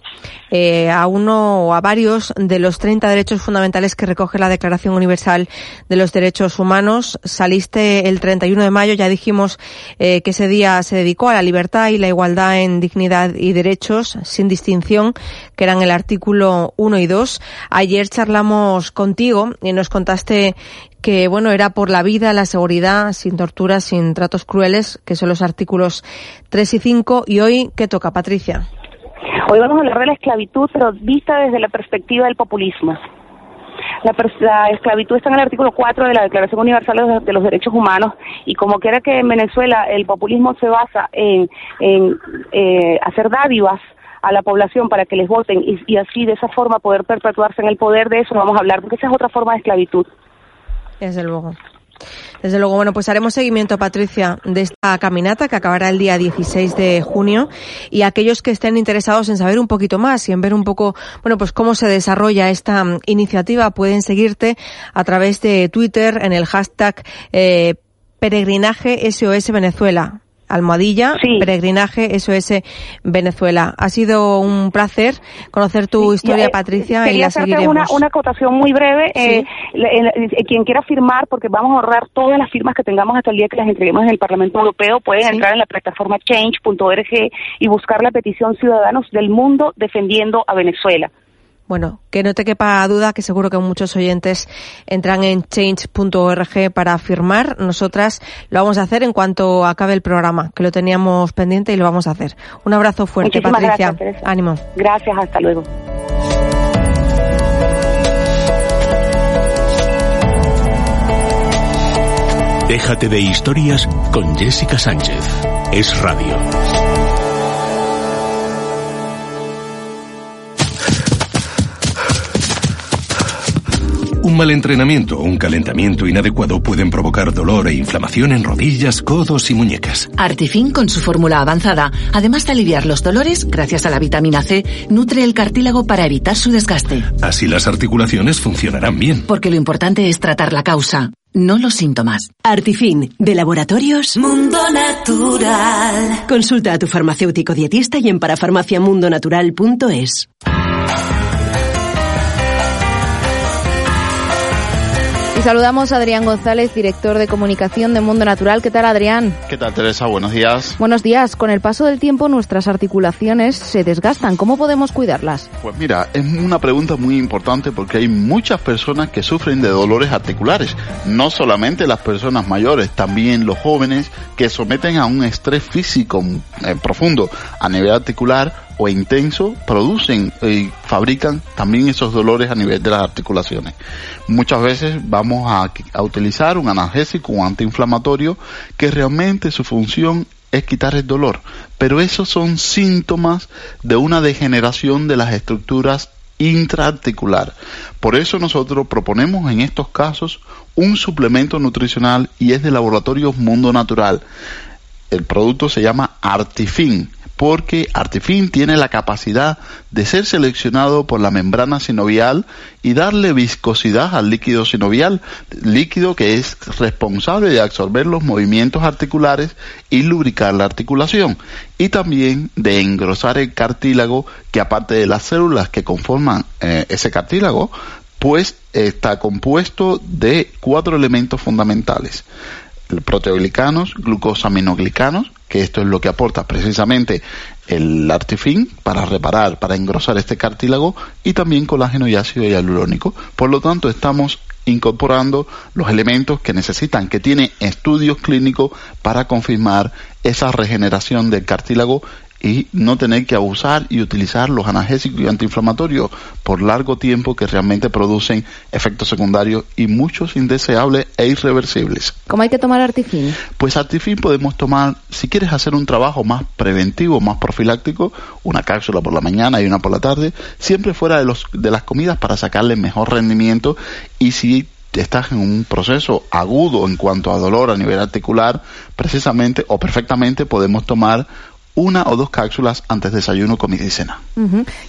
eh, a uno o a varios de los 30 derechos fundamentales que recoge la Declaración Universal de los Derechos Humanos. Saliste el 31 de mayo, ya dijimos eh, que ese día se dedicó a la libertad y la igualdad en dignidad y derechos, sin distinción, que eran el artículo 1 y 2. Ayer charlamos contigo y nos contaste que bueno era por la vida, la seguridad, sin torturas, sin tratos crueles, que son los artículos 3 y 5. Y hoy, ¿qué toca, Patricia? Hoy vamos a hablar de la esclavitud, pero vista desde la perspectiva del populismo. La, la esclavitud está en el artículo 4 de la Declaración Universal de los, de los Derechos Humanos y como quiera que en Venezuela el populismo se basa en, eh, hacer dádivas a la población para que les voten y, así de esa forma poder perpetuarse en el poder, de eso vamos a hablar, porque esa es otra forma de esclavitud. Desde luego. Desde luego, bueno, pues haremos seguimiento, Patricia, de esta caminata que acabará el día 16 de junio y aquellos que estén interesados en saber un poquito más y en ver un poco, bueno, pues cómo se desarrolla esta mm, iniciativa pueden seguirte a través de Twitter en el hashtag eh, peregrinaje SOS Venezuela. Almohadilla, peregrinaje SOS Venezuela. Ha sido un placer conocer tu historia, eh, Patricia, y Quería la hacerte seguiremos. una, una acotación muy breve. Eh, el- el- quien quiera firmar, porque vamos a ahorrar todas las firmas que tengamos hasta el día que las entreguemos en el Parlamento Europeo, pueden entrar en la plataforma change.org y buscar la petición Ciudadanos del Mundo defendiendo a Venezuela. Bueno, que no te quepa duda que seguro que muchos oyentes entran en change.org para firmar. Nosotras lo vamos a hacer en cuanto acabe el programa, que lo teníamos pendiente y lo vamos a hacer. Un abrazo fuerte, Muchísimas Patricia. gracias. Ánimo. Gracias, hasta luego. Déjate de historias con Jessica Sánchez. Es radio. Un mal entrenamiento o un calentamiento inadecuado pueden provocar dolor e inflamación en rodillas, codos y muñecas. Artifin, con su fórmula avanzada, además de aliviar los dolores, gracias a la vitamina C, nutre el cartílago para evitar su desgaste. Así las articulaciones funcionarán bien. Porque lo importante es tratar la causa, no los síntomas. Artifin, de laboratorios Mundo Natural. Consulta a tu farmacéutico dietista y en parafarmaciamundonatural.es. Y saludamos a Adrián González, director de comunicación de Mundo Natural. ¿Qué tal, Adrián? ¿Qué tal, Teresa? Buenos días. Buenos días. Con el paso del tiempo nuestras articulaciones se desgastan. ¿Cómo podemos cuidarlas? Pues mira, es una pregunta muy importante porque hay muchas personas que sufren de dolores articulares. No solamente las personas mayores, también los jóvenes que someten a un estrés físico eh, profundo a nivel articular o intenso producen y fabrican también esos dolores a nivel de las articulaciones. Muchas veces vamos a, utilizar un analgésico, antiinflamatorio que realmente su función es quitar el dolor, pero esos son síntomas de una degeneración de las estructuras intraarticular. Por eso nosotros proponemos en estos casos un suplemento nutricional y es de laboratorios Mundo Natural. El producto se llama Artifin porque Artifin tiene la capacidad de ser seleccionado por la membrana sinovial y darle viscosidad al líquido sinovial, líquido que es responsable de absorber los movimientos articulares y lubricar la articulación, y también de engrosar el cartílago que aparte de las células que conforman eh, ese cartílago, pues está compuesto de cuatro elementos fundamentales proteoglicanos, glucosaminoglicanos, que esto es lo que aporta precisamente el artifin para reparar, para engrosar este cartílago, y también colágeno y ácido hialurónico. Por lo tanto, estamos incorporando los elementos que necesitan, que tiene estudios clínicos para confirmar esa regeneración del cartílago y no tener que abusar y utilizar los analgésicos y antiinflamatorios por largo tiempo que realmente producen efectos secundarios y muchos indeseables e irreversibles. ¿Cómo hay que tomar Artifin? Pues Artifin podemos tomar, si quieres hacer un trabajo más preventivo, más profiláctico, una cápsula por la mañana y una por la tarde, siempre fuera de, los, de las comidas para sacarle mejor rendimiento y si estás en un proceso agudo en cuanto a dolor a nivel articular, precisamente o perfectamente podemos tomar una o dos cápsulas antes de desayuno, comida y cena.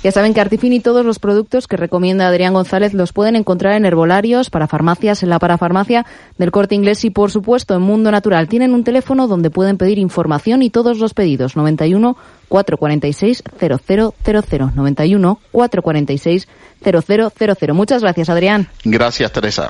Ya saben que Artifin y todos los productos que recomienda Adrián González los pueden encontrar en herbolarios, para farmacias, en la parafarmacia del Corte Inglés y, por supuesto, en Mundo Natural. Tienen un teléfono donde pueden pedir información y todos los pedidos. 91 446 0000. 91 446 0000. Muchas gracias, Adrián. Gracias, Teresa.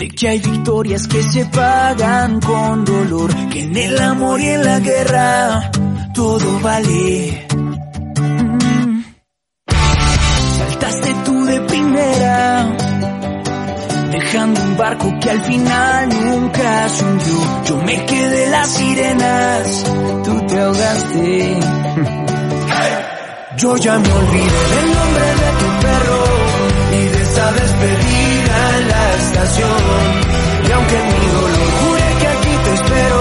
de que hay victorias que se pagan con dolor, que en el amor y en la guerra todo vale. Mm. Saltaste tú de primera, dejando un barco que al final nunca se hundió. Yo me quedé las sirenas, tú te ahogaste. Yo ya me olvidé del nombre de tu perro esa despedida en la estación. Y aunque mi dolor jure que aquí te espero,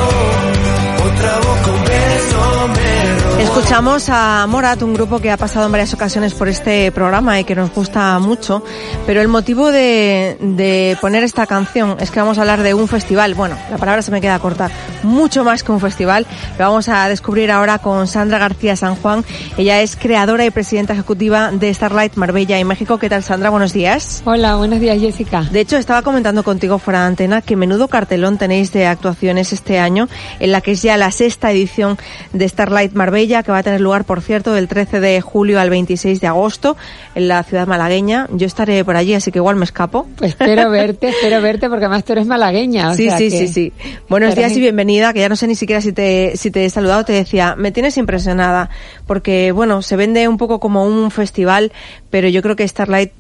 Escuchamos a Morat, un grupo que ha pasado en varias ocasiones por este programa y que nos gusta mucho, pero el motivo de, de poner esta canción es que vamos a hablar de un festival, bueno, la palabra se me queda corta, mucho más que un festival, lo vamos a descubrir ahora con Sandra García San Juan, ella es creadora y presidenta ejecutiva de Starlight Marbella y México. ¿Qué tal Sandra? Buenos días. Hola, buenos días Jessica. De hecho, estaba comentando contigo fuera de antena que menudo cartelón tenéis de actuaciones este año, en la que es ya la sexta edición de Starlight Marbella, que va a tener lugar, por cierto, del 13 de julio al 26 de agosto en la ciudad malagueña. Yo estaré por allí, así que igual me escapo. Pues espero verte, espero verte, porque además tú eres malagueña. o Sí, sea sí, que- sí, sí. Buenos días y bienvenida, que ya no sé ni siquiera si te, si te he saludado, te decía, me tienes impresionada, porque bueno, se vende un poco como un festival, pero yo creo que Starlight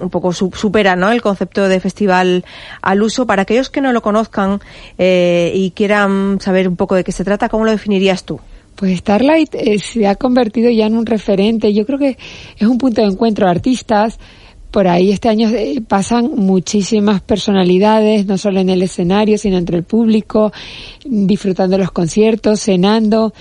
un poco su- supera ¿no? el concepto de festival al uso. Para aquellos que no lo conozcan eh, y quieran saber un poco de qué se trata, ¿cómo lo definirías tú? Pues Starlight eh, se ha convertido ya en un referente. Yo creo que es un punto de encuentro de artistas. Por ahí este año eh, pasan muchísimas personalidades, no solo en el escenario, sino entre el público, disfrutando los conciertos, cenando.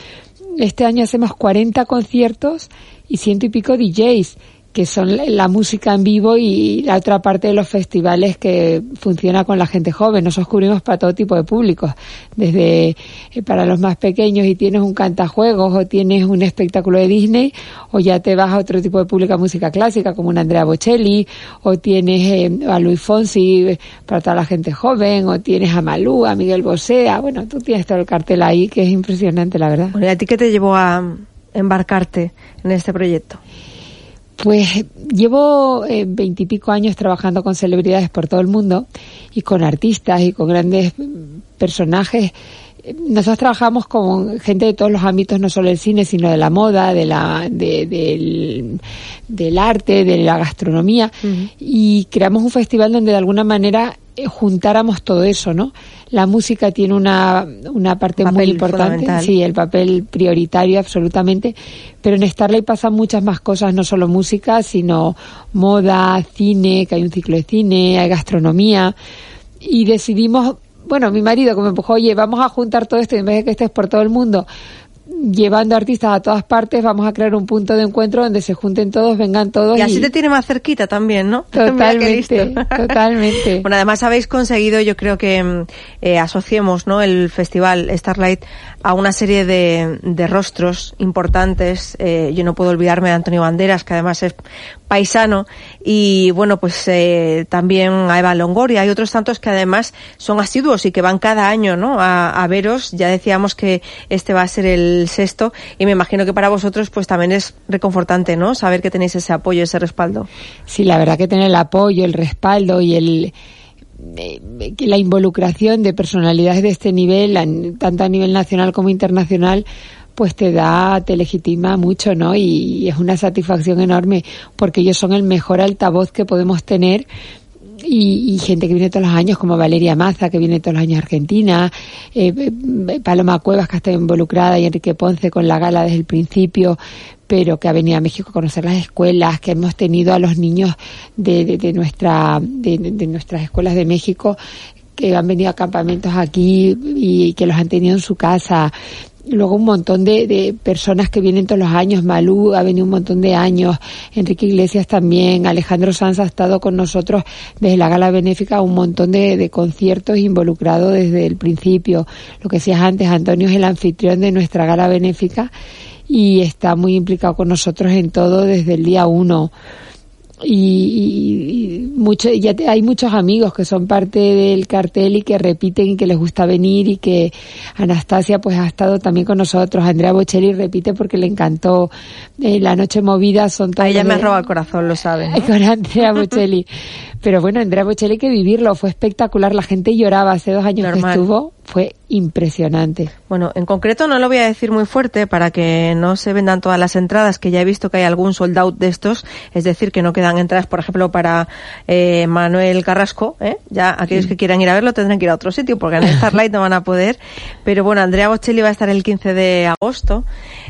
Este año hacemos 40 conciertos y ciento y pico DJs que son la- música en vivo y la otra parte de los festivales que funciona con la gente joven. Nosotros cubrimos para todo tipo de públicos, desde eh, para los más pequeños y tienes un cantajuegos o tienes un espectáculo de Disney o ya te vas a otro tipo de pública música clásica como una Andrea Bocelli o tienes eh, a Luis Fonsi eh, para toda la gente joven o tienes a Malú, a Miguel Bosé, a- bueno, tú tienes todo el cartel ahí que es impresionante la verdad. Bueno, ¿y a ti qué te llevó a embarcarte en este proyecto? Pues llevo eh, veintipico años trabajando con celebridades por todo el mundo y con artistas y con grandes mm, personajes. Eh, Nosotros trabajamos con gente de todos los ámbitos, no solo del cine, sino de la moda, de la, de- del, del arte, de la gastronomía. Y creamos un festival donde de alguna manera eh, juntáramos todo eso, ¿no? La música tiene una, una parte muy importante, sí, el papel prioritario absolutamente, pero en Starlight pasan muchas más cosas, no solo música, sino moda, cine, que hay un ciclo de cine, hay gastronomía, y decidimos, bueno, mi marido que me empujó, oye, vamos a juntar todo esto y en vez de que estés por todo el mundo, llevando artistas a todas partes, vamos a crear un punto de encuentro donde se junten todos, vengan todos. Y así te tiene más cerquita también, ¿no? Totalmente, totalmente. bueno, además habéis conseguido, yo creo que mm, eh, asociemos, ¿no? El festival Starlight a una serie de, de rostros importantes. Eh, yo no puedo olvidarme de Antonio Banderas, que además es paisano, y bueno, pues eh, también a Eva Longoria. Hay otros tantos que además son asiduos y que van cada año, ¿no? A, a veros. Ya decíamos que este va a ser el sexto y me imagino que para vosotros pues también es reconfortante, ¿no? Saber que tenéis ese apoyo, ese respaldo. Sí, la verdad que tener el apoyo, el respaldo y el eh, la involucración de personalidades de este nivel, tanto a nivel nacional como internacional, pues te da, te legitima mucho, ¿no? Y es una satisfacción enorme porque ellos son el mejor altavoz que podemos tener y, gente que viene todos los años, como Valeria Maza, que viene todos los años a Argentina, eh, eh, Paloma Cuevas, que está involucrada, y Enrique Ponce con la gala desde el principio, pero que ha venido a México a conocer las escuelas, que hemos tenido a los niños de, de, nuestra, de, de nuestras escuelas de México que han venido a campamentos aquí y que los han tenido en su casa, luego un montón de, de, personas que vienen todos los años, Malú ha venido un montón de años, Enrique Iglesias también, Alejandro Sanz ha estado con nosotros desde la gala benéfica, un montón de, de conciertos involucrados desde el principio. Lo que decías antes, Antonio es el anfitrión de nuestra gala benéfica y está muy implicado con nosotros en todo desde el día uno y, mucho, ya hay muchos amigos que son parte del cartel y que repiten y que les gusta venir y que Anastasia pues ha estado también con nosotros. Andrea Bocelli repite porque le encantó eh, La Noche Movida. Son todas ella me roba el corazón, lo sabe. Con Andrea Bocelli. Pero bueno, Andrea Bocelli hay que vivirlo, fue espectacular. La gente lloraba hace dos años que estuvo fue impresionante. Bueno, en concreto no lo voy a decir muy fuerte para que no se vendan todas las entradas, que ya he visto que hay algún sold out de estos, es decir, que no quedan entradas, por ejemplo, para eh, Manuel Carrasco, ¿eh? ya aquellos que quieran ir a verlo tendrán que ir a otro sitio, porque en Starlight no van a poder. Pero bueno, Andrea Bocelli va a estar el 15 de agosto,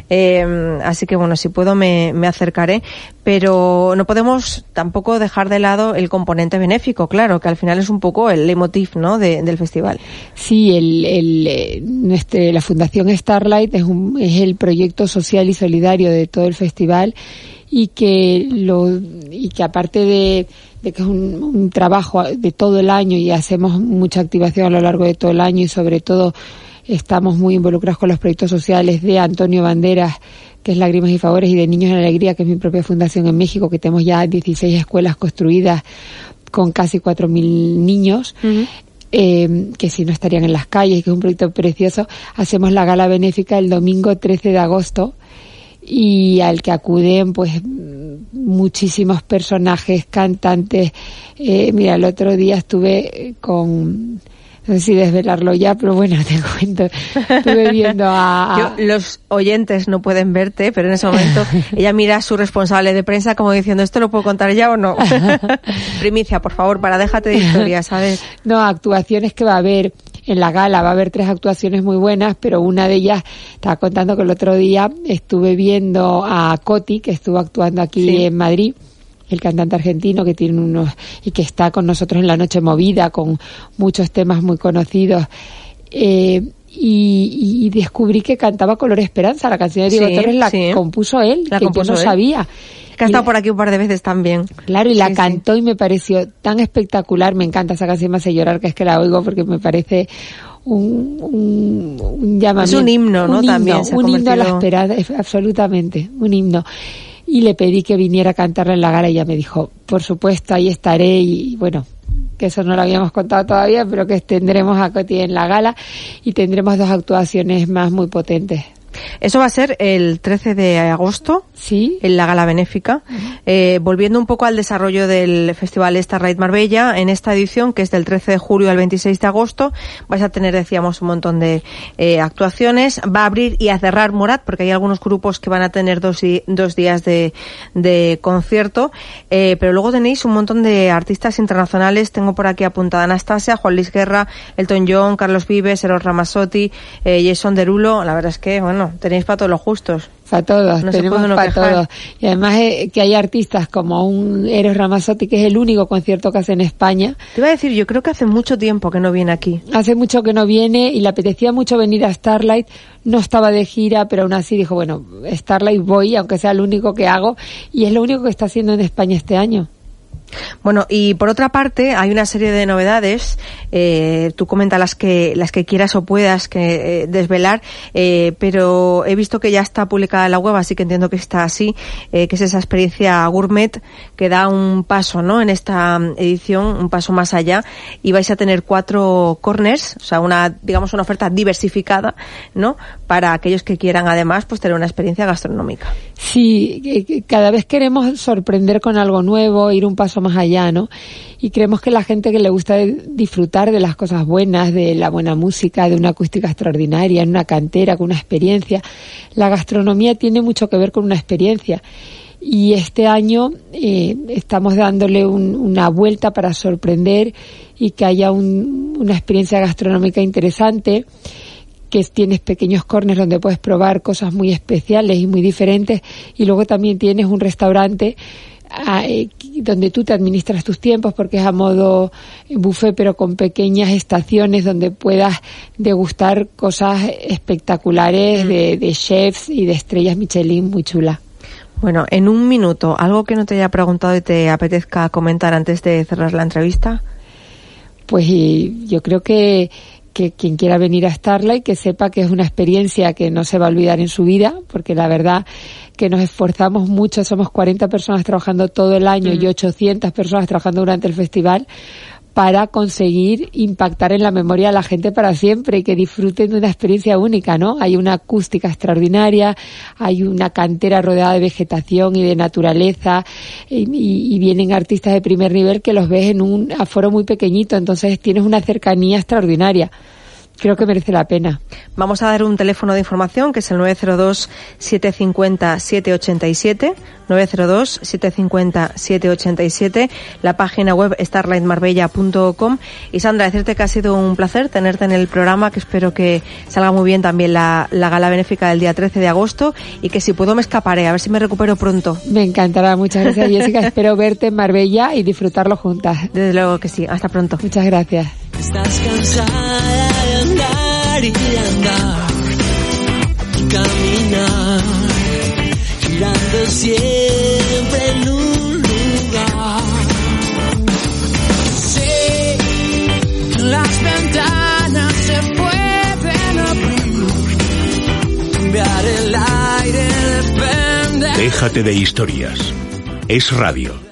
eh, así que bueno, si puedo me, me acercaré, pero no podemos tampoco dejar de lado el componente benéfico, claro, que al final es un poco el leitmotiv, ¿no?, del festival. Sí, el el, eh, la Fundación Starlight es, un, es el proyecto social y solidario de todo el festival y que lo y que aparte de, de que es un, un, trabajo de todo el año y hacemos mucha activación a lo largo de todo el año y sobre todo estamos muy involucrados con los proyectos sociales de Antonio Banderas que es Lágrimas y Favores y de Niños en Alegría que es mi propia fundación en México que tenemos ya 16 escuelas construidas con casi 4.000 niños eh, que si no estarían en las calles, que es un proyecto precioso, hacemos la gala benéfica el domingo 13 de agosto y al que acuden pues muchísimos personajes, cantantes. Eh, mira, el otro día estuve con no sé si desvelarlo ya, pero bueno, te cuento. Estuve viendo a, los oyentes no pueden verte, pero en ese momento ella mira a su responsable de prensa como diciendo, ¿esto lo puedo contar ya o no? Primicia, por favor, para déjate de historia, ¿sabes? No, actuaciones que va a haber en la gala. Va a haber tres actuaciones muy buenas, pero una de ellas, estaba contando que el otro día estuve viendo a Coti, que estuvo actuando aquí en Madrid el cantante argentino que tiene unos y que está con nosotros en la noche movida con muchos temas muy conocidos eh, y, descubrí que cantaba Color Esperanza, la canción de Diego Torres la compuso él, la que yo no sabía. Que ha estado por aquí un par de veces también. Claro, y la cantó y me pareció tan espectacular, me encanta esa canción, me hace llorar, que es que la oigo porque me parece un, un, llamamiento. Es un himno, ¿no? también. un himno a la esperanza, absolutamente, un himno y le pedí que viniera a cantarle en la gala y ella me dijo, por supuesto, ahí estaré y bueno, que eso no lo habíamos contado todavía, pero que tendremos a Coti en la gala y tendremos dos actuaciones más muy potentes. Eso va a ser el 13 de agosto, sí. en la gala benéfica. Eh, volviendo un poco al desarrollo del Festival Starlight Marbella, en esta edición, que es del 13 de julio al 26 de agosto, vais a tener, decíamos, un montón de eh, actuaciones. Va a abrir y a cerrar Morat, porque hay algunos grupos que van a tener dos, y, dos días de, de concierto. Eh, pero luego tenéis un montón de artistas internacionales. Tengo por aquí apuntada Anastasia, Juan Luis Guerra, Elton John, Carlos Vives, Eros Ramazzotti, eh, Jason Derulo. La verdad es que, bueno, tenéis para todos los justos. Para todos, No tenemos para todos. Y además eh, que hay artistas como un Eros Ramazzotti, que es el único concierto que hace en España. Te iba a decir, yo creo que hace mucho tiempo que no viene aquí. Hace mucho que no viene y le apetecía mucho venir a Starlight. No estaba de gira, pero aún así dijo, bueno, Starlight voy, aunque sea el único que hago. Y es lo único que está haciendo en España este año. Bueno, y por otra parte, hay una serie de novedades. Eh, tú comenta las que las que quieras o puedas que eh, desvelar, eh, pero he visto que ya está publicada la web, así que entiendo que está así, eh, que es esa experiencia gourmet que da un paso, ¿no? En esta mm, edición, un paso más allá, y vais a tener cuatro corners, o sea, una digamos una oferta diversificada, ¿no? Para aquellos que quieran además, pues tener una experiencia gastronómica. Sí, que cada vez queremos sorprender con algo nuevo, ir un paso más allá, ¿no? Y creemos que la gente que le gusta disfrutar de las cosas buenas, de la buena música, de una acústica extraordinaria, en una cantera, con una experiencia, la gastronomía tiene mucho que ver con una experiencia. Y este año eh, estamos dándole un- una vuelta para sorprender y que haya un- una experiencia gastronómica interesante que tienes pequeños corners donde puedes probar cosas muy especiales y muy diferentes y luego también tienes un restaurante donde tú te administras tus tiempos porque es a modo buffet pero con pequeñas estaciones donde puedas degustar cosas espectaculares de, de chefs y de estrellas Michelin muy chulas. Bueno, en un minuto, algo que no te haya preguntado y te apetezca comentar antes de cerrar la entrevista. Pues y yo creo que, que quien quiera venir a Starlight que sepa que es una experiencia que no se va a olvidar en su vida, porque la verdad que nos esforzamos mucho, somos 40 personas trabajando todo el año y 800 personas trabajando durante el festival para conseguir impactar en la memoria de la gente para siempre y que disfruten de una experiencia única, ¿no? Hay una acústica extraordinaria, hay una cantera rodeada de vegetación y de naturaleza y, y- y vienen artistas de primer nivel que los ves en un aforo muy pequeñito, entonces tienes una cercanía extraordinaria. Creo que merece la pena. Vamos a dar un teléfono de información que es el 902-750-787, 902-750-787, la página web starlightmarbella.com. Y Sandra, decirte que ha sido un placer tenerte en el programa, que espero que salga muy bien también la, la gala benéfica del día 13 de agosto y que si puedo me escaparé, a ver si me recupero pronto. Me encantará. Muchas gracias, Jessica. Espero verte en Marbella y disfrutarlo juntas. Desde luego que sí. Hasta pronto. Muchas gracias. Estás cansada andar y caminar, girando siempre en un lugar. Sé que las ventanas se pueden abrir, cambiar el aire depende. Déjate de historias. Es radio.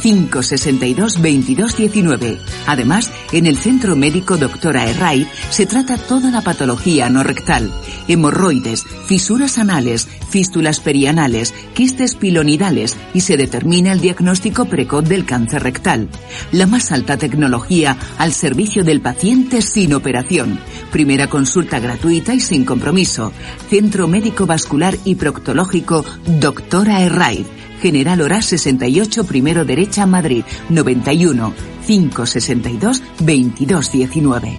562 2219. Además, en el Centro Médico Doctora Herray se trata toda la patología no rectal, hemorroides, fisuras anales, fístulas perianales, quistes pilonidales y se determina el diagnóstico precoz del cáncer rectal. La más alta tecnología al servicio del paciente sin operación. Primera consulta gratuita y sin compromiso. Centro Médico Vascular y Proctológico Doctora Herray. General Hora 68, primero derecha, Madrid, 91 562 2219.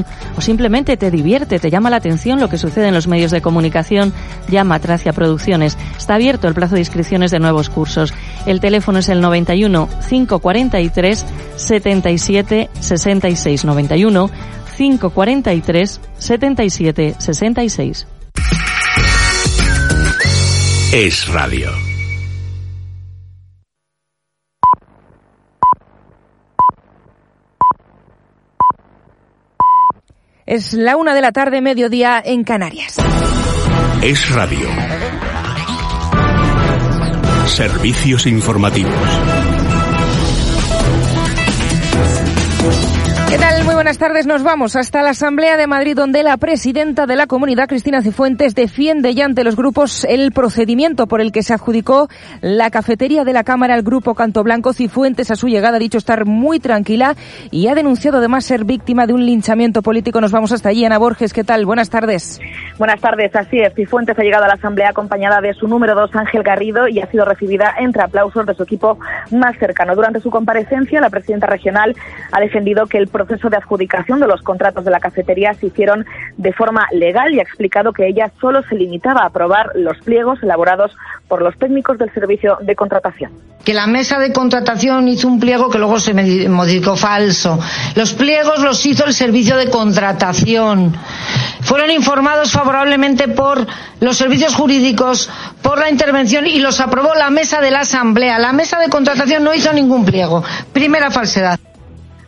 o simplemente te divierte, te llama la atención lo que sucede en los medios de comunicación, llama a Tracia Producciones. Está abierto el plazo de inscripciones de nuevos cursos. El teléfono es el 91 543 77 66 91 543 77 66. Es radio. Es la una de la tarde, mediodía en Canarias. Es radio. Servicios informativos. ¿Qué tal? Muy buenas tardes. Nos vamos hasta la Asamblea de Madrid, donde la presidenta de la comunidad, Cristina Cifuentes, defiende ya ante los grupos el procedimiento por el que se adjudicó la cafetería de la Cámara al grupo Canto Blanco. Cifuentes, a su llegada, ha dicho estar muy tranquila y ha denunciado además ser víctima de un linchamiento político. Nos vamos hasta allí. Ana Borges, ¿qué tal? Buenas tardes. Buenas tardes. Así es. Cifuentes ha llegado a la Asamblea acompañada de su número dos, Ángel Garrido, y ha sido recibida entre aplausos de su equipo más cercano. Durante su comparecencia, la presidenta regional ha defendido que el proceso de adjudicación de los contratos de la cafetería se hicieron de forma legal y ha explicado que ella solo se limitaba a aprobar los pliegos elaborados por los técnicos del servicio de contratación. Que la mesa de contratación hizo un pliego que luego se modificó falso. Los pliegos los hizo el servicio de contratación. Fueron informados favorablemente por los servicios jurídicos, por la intervención y los aprobó la mesa de la Asamblea. La mesa de contratación no hizo ningún pliego. Primera falsedad.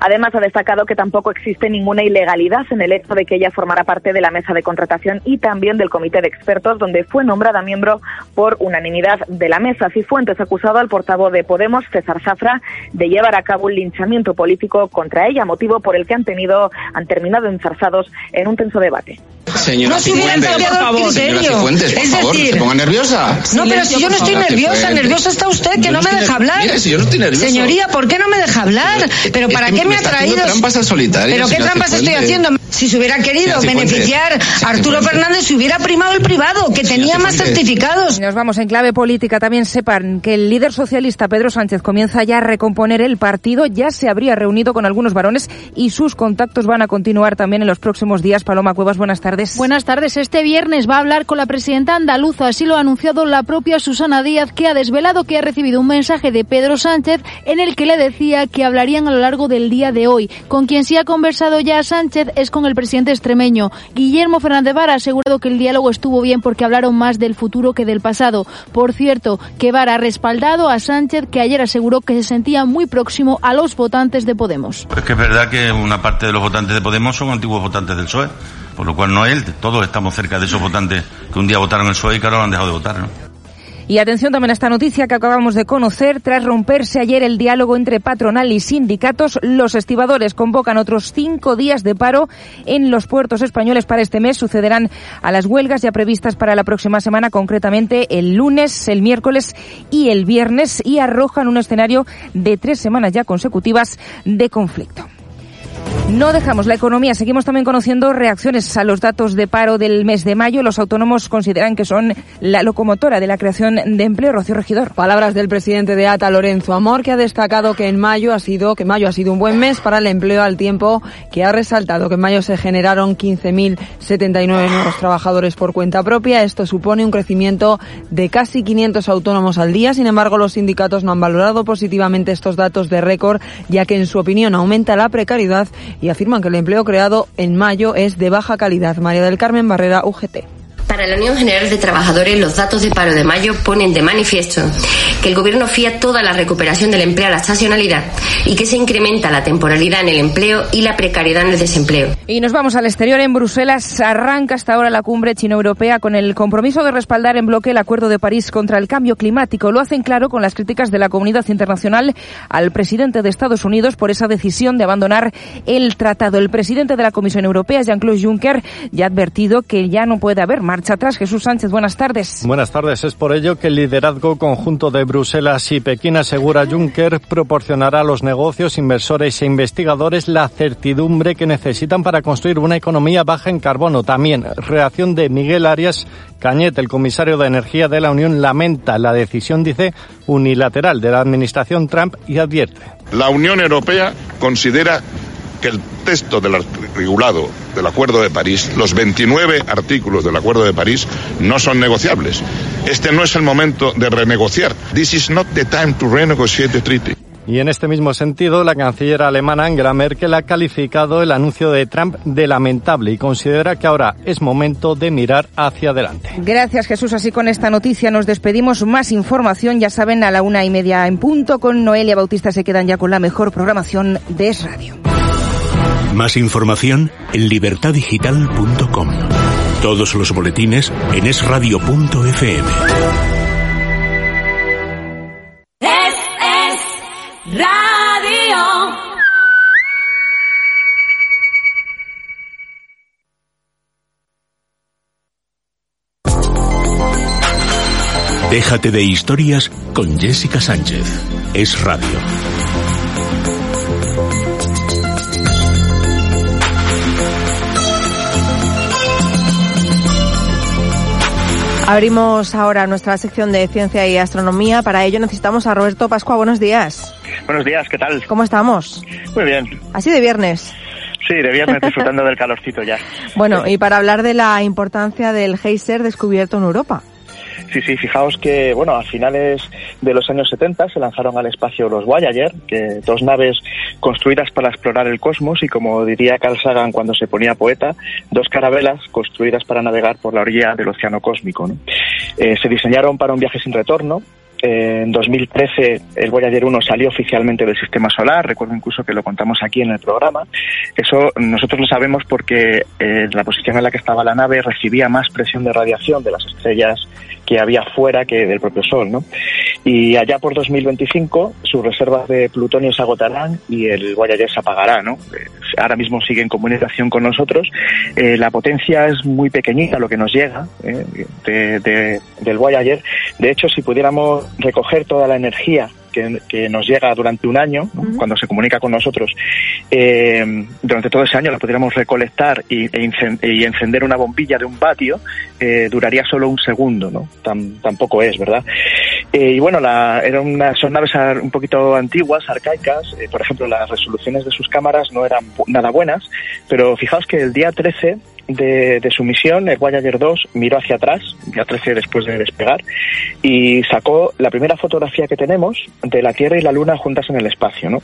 Además, ha destacado que tampoco existe ninguna ilegalidad en el hecho de que ella formara parte de la mesa de contratación y también del comité de expertos, donde fue nombrada miembro por unanimidad de la mesa. Cifuentes acusado al portavoz de Podemos, César Zafra, de llevar a cabo un linchamiento político contra ella, motivo por el que han tenido, han terminado enzarzados en un tenso debate. Señora no Cifuentes, por favor, señora Cifuentes, por es favor, decir, se ponga nerviosa. No, pero si yo no estoy nerviosa, nerviosa está usted, que no, me deja hablar. Mire, si yo no estoy nervioso. Señoría, ¿por qué no me deja hablar? Pero ¿para qué me ha traído? trampas al solitario. ¿Pero qué trampas estoy haciendo? Si se hubiera querido beneficiar a Arturo Fernández, se hubiera primado el privado, que tenía más certificados. Nos vamos en clave política. También sepan que el líder socialista Pedro Sánchez comienza ya a recomponer el partido. Ya se habría reunido con algunos varones y sus contactos van a continuar también en los próximos días. Paloma Cuevas, buenas tardes. Buenas tardes. Este viernes va a hablar con la presidenta andaluza. Así lo ha anunciado la propia Susana Díaz, que ha desvelado que ha recibido un mensaje de Pedro Sánchez en el que le decía que hablarían a lo largo del día de hoy. Con quien sí ha conversado ya Sánchez es con el presidente extremeño. Guillermo Fernández Vara ha asegurado que el diálogo estuvo bien porque hablaron más del futuro que del pasado. Por cierto, que Vara ha respaldado a Sánchez que ayer aseguró que se sentía muy próximo a los votantes de Podemos. Es que es verdad que una parte de los votantes de Podemos son antiguos votantes del PSOE, por lo cual no él, todos estamos cerca de esos votantes que un día votaron el PSOE y que ahora han dejado de votar. ¿no? Y atención también a esta noticia que acabamos de conocer. Tras romperse ayer el diálogo entre patronal y sindicatos, los estibadores convocan otros cinco días de paro en los puertos españoles para este mes. Sucederán a las huelgas ya previstas para la próxima semana, concretamente el lunes, el miércoles y el viernes, y arrojan un escenario de tres semanas ya consecutivas de conflicto. No dejamos la economía, seguimos también conociendo reacciones a los datos de paro del mes de mayo. Los autónomos consideran que son la locomotora de la creación de empleo. Rocío Regidor. Palabras del presidente de ATA, Lorenzo Amor, que ha destacado que en mayo ha sido, que mayo ha sido un buen mes para el empleo al tiempo, que ha resaltado que en mayo se generaron 15.079 nuevos trabajadores por cuenta propia. Esto supone un crecimiento de casi 500 autónomos al día. Sin embargo, los sindicatos no han valorado positivamente estos datos de récord, ya que en su opinión aumenta la precariedad y afirman que el empleo creado en mayo es de baja calidad. María del Carmen Barrera, UGT Para la Unión General de Trabajadores, los datos de paro de mayo ponen de manifiesto que el Gobierno fía toda la recuperación del empleo a la estacionalidad y que se incrementa la temporalidad en el empleo y la precariedad en el desempleo. Y nos vamos al exterior. En Bruselas arranca hasta ahora la cumbre chino-europea con el compromiso de respaldar en bloque el Acuerdo de París contra el cambio climático. Lo hacen claro con las críticas de la comunidad internacional al presidente de Estados Unidos por esa decisión de abandonar el tratado. El presidente de la Comisión Europea, Jean-Claude Juncker, ya ha advertido que ya no puede haber marcha atrás. Jesús Sánchez, buenas tardes. Buenas tardes. Es por ello que el liderazgo conjunto de Bruselas y Pekín asegura Juncker proporcionará a los negocios, inversores e investigadores la certidumbre que necesitan para construir una economía baja en carbono. También reacción de Miguel Arias Cañete, el comisario de Energía de la Unión, lamenta la decisión, dice, unilateral de la administración Trump y advierte. La Unión Europea considera que el texto del articulado del Acuerdo de París, los 29 artículos del Acuerdo de París, no son negociables. Este no es el momento de renegociar. This is not the time to renegotiate the treaty. Y en este mismo sentido, la canciller alemana Angela Merkel ha calificado el anuncio de Trump de lamentable y considera que ahora es momento de mirar hacia adelante. Gracias, Jesús. Así con esta noticia nos despedimos. Más información, ya saben, a la una y media en punto. Con Noelia Bautista se quedan ya con la mejor programación de Es Radio. Más información en libertadigital.com. Todos los boletines en esradio.fm. Es, es radio. Déjate de historias con Jessica Sánchez. Es radio. Abrimos ahora nuestra sección de ciencia y astronomía. Para ello necesitamos a Roberto Pascua. Buenos días. Buenos días, ¿qué tal? ¿Cómo estamos? Muy bien. Así de viernes. Sí, de viernes disfrutando del calorcito ya. Bueno, y para hablar de la importancia del geyser descubierto en Europa. Sí, sí, fijaos que, bueno, a finales de los años 70 se lanzaron al espacio los Voyager, que dos naves construidas para explorar el cosmos y, como diría Carl Sagan cuando se ponía poeta, dos carabelas construidas para navegar por la orilla del océano cósmico. Eh, se diseñaron para un viaje sin retorno, en 2013 el Voyager 1 salió oficialmente del sistema solar, recuerdo incluso que lo contamos aquí en el programa. Eso nosotros lo sabemos porque eh, la posición en la que estaba la nave recibía más presión de radiación de las estrellas que había fuera que del propio Sol, ¿no? Y allá por 2025 sus reservas de plutonio se agotarán y el Voyager se apagará, ¿no? Eh, ahora mismo sigue en comunicación con nosotros. Eh, la potencia es muy pequeñita, lo que nos llega de, del Voyager. De hecho, si pudiéramos recoger toda la energía que, que, nos llega durante un año, ¿no? uh -huh. cuando se comunica con nosotros, eh, durante todo ese año la podríamos recolectar y, e y encender una bombilla de un vatio, eh, duraría solo un segundo, ¿no? Tan, tampoco es, ¿verdad? Eh, y bueno, la, una, son naves un poquito antiguas, arcaicas, eh, por ejemplo, las resoluciones de sus cámaras no eran nada buenas, pero fijaos que el día 13 de, su misión, el Voyager 2 miró hacia atrás, día 13 después de despegar, y sacó la primera fotografía que tenemos de la Tierra y la Luna juntas en el espacio. ¿no?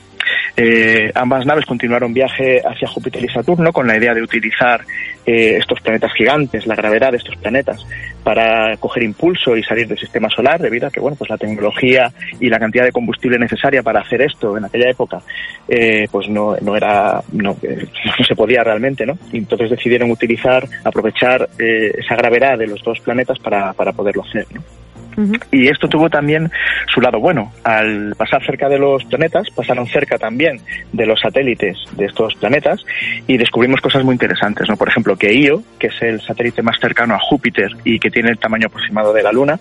Eh, ambas naves continuaron viaje hacia Júpiter y Saturno con la idea de utilizar eh, estos planetas gigantes, la gravedad de estos planetas, para coger impulso y salir del sistema solar, debido a que bueno, pues la tecnología y la cantidad de combustible necesaria para hacer esto en aquella época, eh, pues no, no era, no, no, se podía realmente, ¿no? Y entonces decidieron utilizar, aprovechar eh, esa gravedad de los dos planetas para, para poderlo hacer, ¿no? Y esto tuvo también su lado bueno. Al pasar cerca de los planetas, pasaron cerca también de los satélites de estos planetas y descubrimos cosas muy interesantes. ¿no? Por ejemplo, que Io, que es el satélite más cercano a Júpiter y que tiene el tamaño aproximado de la Luna,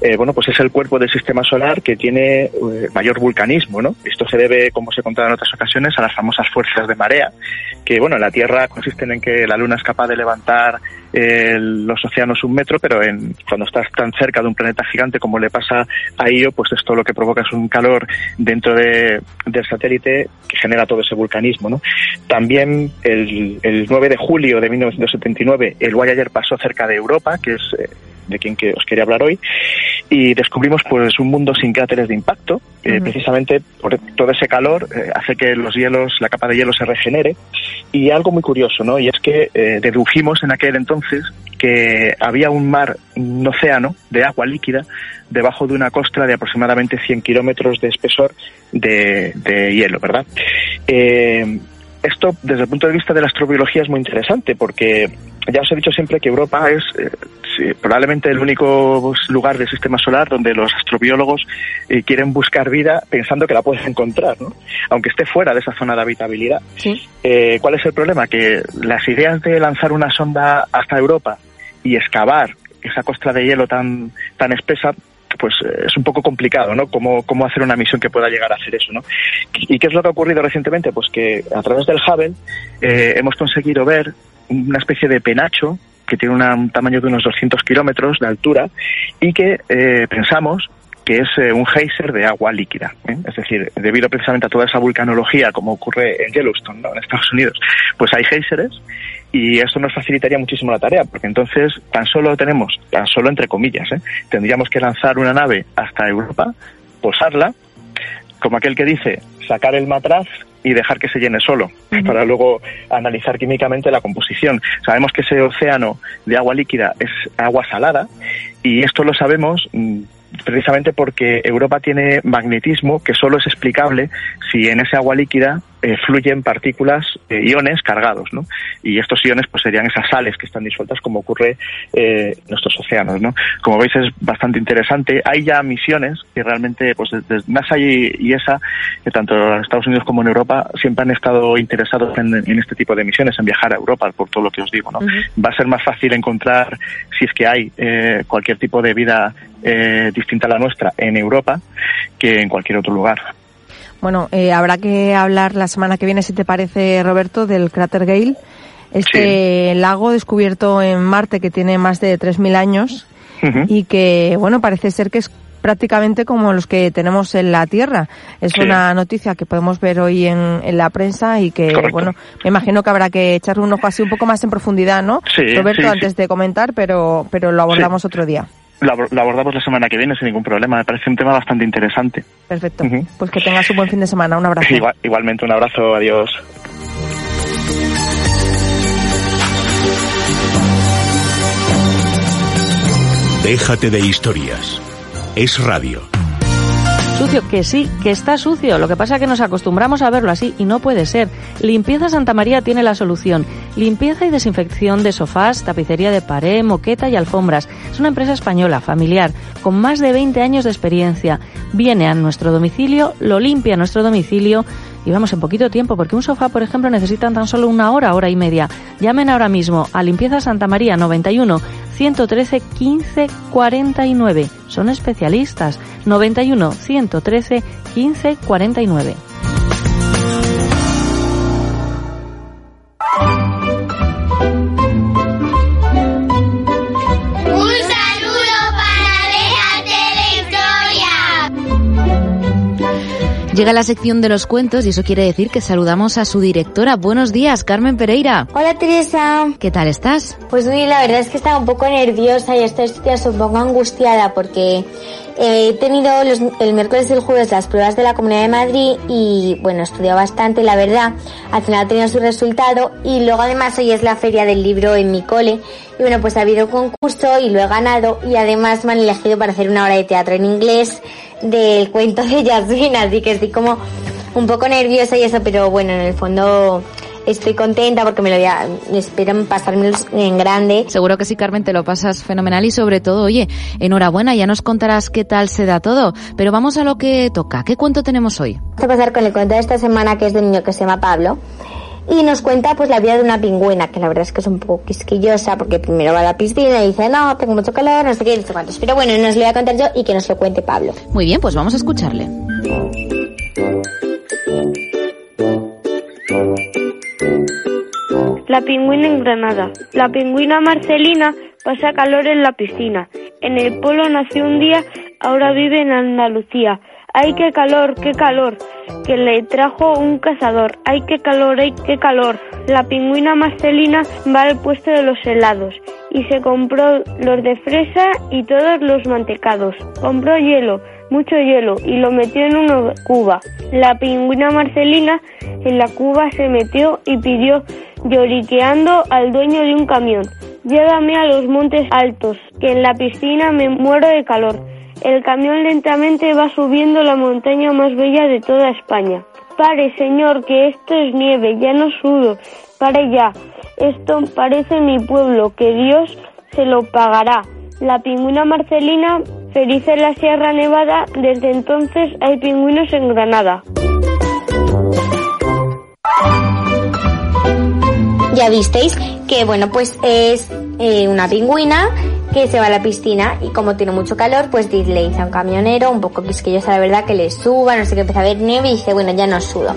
eh, bueno, pues es el cuerpo del sistema solar que tiene eh, mayor vulcanismo. ¿no? Esto se debe, como se contado en otras ocasiones, a las famosas fuerzas de marea, que bueno, en la Tierra consisten en que la Luna es capaz de levantar los océanos un metro, pero en, cuando estás tan cerca de un planeta gigante como le pasa a Io, pues esto lo que provoca es un calor dentro de, del satélite que genera todo ese vulcanismo. ¿no? También el, el 9 de julio de 1979 el Voyager pasó cerca de Europa, que es eh, de quien que os quería hablar hoy, y descubrimos pues un mundo sin cráteres de impacto, eh, precisamente por todo ese calor eh, hace que los hielos, la capa de hielo se regenere. Y algo muy curioso, ¿no? Y es que eh, dedujimos en aquel entonces que había un mar, un océano de agua líquida debajo de una costra de aproximadamente 100 kilómetros de espesor de, de hielo, ¿verdad? Esto, desde el punto de vista de la astrobiología, es muy interesante porque ya os he dicho siempre que Europa es eh, sí, probablemente el único lugar del sistema solar donde los astrobiólogos eh, quieren buscar vida pensando que la pueden encontrar, ¿no? aunque esté fuera de esa zona de habitabilidad. Eh, ¿Cuál es el problema? Que las ideas de lanzar una sonda hasta Europa y excavar esa costra de hielo tan, tan espesa, pues eh, es un poco complicado, ¿no? Cómo, cómo hacer una misión que pueda llegar a hacer eso, ¿no? ¿Y qué es lo que ha ocurrido recientemente? Pues que a través del Hubble eh, hemos conseguido ver una especie de penacho que tiene un tamaño de unos 200 kilómetros de altura y que eh, pensamos que es eh, un geyser de agua líquida. ¿eh? Es decir, debido precisamente a toda esa vulcanología, como ocurre en Yellowstone, ¿no? en Estados Unidos, pues hay géiseres y esto nos facilitaría muchísimo la tarea, porque entonces tan solo tenemos, tan solo entre comillas, ¿eh? tendríamos que lanzar una nave hasta Europa, posarla, como aquel que dice, sacar el matraz y dejar que se llene solo, para luego analizar químicamente la composición. Sabemos que ese océano de agua líquida es agua salada y esto lo sabemos mm, precisamente porque Europa tiene magnetismo que solo es explicable si en ese agua líquida eh, fluyen partículas, eh, iones cargados, ¿no? Y estos iones pues serían esas sales que están disueltas como ocurre eh, en nuestros océanos, ¿no? Como veis es bastante interesante. Hay ya misiones que realmente pues desde NASA y, y ESA, que tanto en Estados Unidos como en Europa siempre han estado interesados en, en este tipo de misiones, en viajar a Europa, por todo lo que os digo, ¿no? Va a ser más fácil encontrar, si es que hay eh, cualquier tipo de vida eh, distinta a la nuestra en Europa que en cualquier otro lugar. Bueno, eh, habrá que hablar la semana que viene, si te parece, Roberto, del cráter Gale. Este lago descubierto en Marte que tiene más de 3.000 años y que, bueno, parece ser que es prácticamente como los que tenemos en la Tierra. Es Sí. una noticia que podemos ver hoy en, en la prensa y que, Correcto. bueno, me imagino que habrá que echarle un ojo así un poco más en profundidad, ¿no? Sí, Roberto, sí. antes de comentar, pero, pero lo abordamos otro día. La abordamos la semana que viene sin ningún problema. Me parece un tema bastante interesante. Perfecto. Pues que tengas un buen fin de semana. Un abrazo. Igual- igualmente un abrazo. Adiós. Déjate de historias. Es radio. Sucio, que sí, que está sucio. Lo que pasa es que nos acostumbramos a verlo así y no puede ser. Limpieza Santa María tiene la solución. Limpieza y desinfección de sofás, tapicería de pared, moqueta y alfombras. Es una empresa española, familiar, con más de 20 años de experiencia. Viene a nuestro domicilio, lo limpia a nuestro domicilio y vamos en poquito tiempo, porque un sofá, por ejemplo, necesitan tan solo una hora, hora y media. Llamen ahora mismo a Limpieza Santa María 91 113 15 49. Son especialistas. 91 113 15 49. Llega la sección de los cuentos y eso quiere decir que saludamos a su directora. Buenos días, Carmen Pereira. Hola Teresa. ¿Qué tal estás? Pues muy, la verdad es que estaba un poco nerviosa y estos días un poco angustiada porque he tenido el miércoles y el jueves las pruebas de la Comunidad de Madrid y bueno, he estudiado bastante, la verdad. Al final ha tenido su resultado y luego además hoy es la feria del libro en mi cole. Y bueno, pues ha habido concurso y lo he ganado. Y además me han elegido para hacer una obra de teatro en inglés del cuento de Yasmin, así que estoy como un poco nerviosa y eso, pero bueno, en el fondo estoy contenta porque me lo voy a, espero pasármelo en grande. Seguro que sí, Carmen, te lo pasas fenomenal y sobre todo, oye, enhorabuena, ya nos contarás qué tal se da todo. Pero vamos a lo que toca. ¿Qué cuento tenemos hoy? Vamos a pasar con el cuento de esta semana que es de un niño que se llama Pablo y nos cuenta pues la vida de una pingüina que la verdad es que es un poco quisquillosa porque primero va a la piscina y dice no, tengo mucho calor, no sé qué, no sé cuántos. Pero bueno, nos lo voy a contar yo y que nos lo cuente Pablo. Muy bien, pues vamos a escucharle. La pingüina en Granada. La pingüina Marcelina pasa calor en la piscina. En el polo nació un día, ahora vive en Andalucía. ¡Ay, qué calor, qué calor! Que le trajo un cazador. ¡Ay, qué calor, ay, qué calor! La pingüina Marcelina va al puesto de los helados y se compró los de fresa y todos los mantecados. Compró hielo, mucho hielo y lo metió en una cuba. La pingüina Marcelina en la cuba se metió y pidió lloriqueando al dueño de un camión. Llévame a los montes altos, que en la piscina me muero de calor. El camión lentamente va subiendo la montaña más bella de toda España. Pare, señor, que esto es nieve, ya no sudo. Pare ya. Esto parece mi pueblo, que Dios se lo pagará. La pingüina Marcelina, feliz en la Sierra Nevada, desde entonces hay pingüinos en Granada. Ya visteis que, bueno, pues es eh, una pingüina que se va a la piscina y como tiene mucho calor, pues le dice a un camionero, un poco quisquillosa la verdad, que le suba, no sé qué, empieza a ver nieve y dice, bueno, ya no sudo.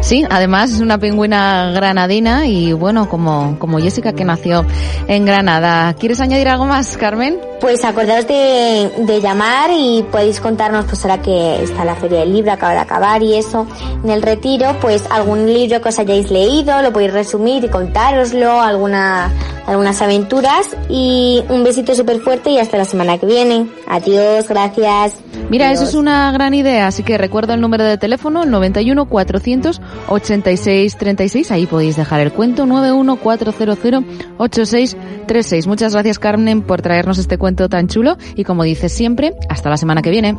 Sí, además es una pingüina granadina y bueno, como, como Jessica que nació en Granada. ¿Quieres añadir algo más, Carmen? Pues acordaos de, de llamar y podéis contarnos, pues ahora que está la Feria del Libro, acaba de acabar y eso, en el retiro, pues algún libro que os hayáis leído, lo podéis resumir y contároslo, alguna, algunas aventuras y un besito súper fuerte y hasta la semana que viene. Adiós, gracias. Mira, eso es una gran idea, así que recuerdo el número de teléfono, el 91 400 86 36, ahí podéis dejar el cuento, 91 400 86 36. Muchas gracias Carmen por traernos este cuento tan chulo y como dices siempre, hasta la semana que viene.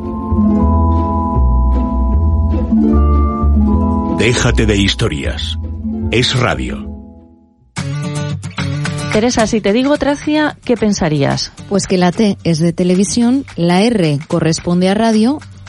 Déjate de historias. Es radio. Teresa, si te digo Tracia, ¿qué pensarías? Pues que la T es de televisión, la R corresponde a radio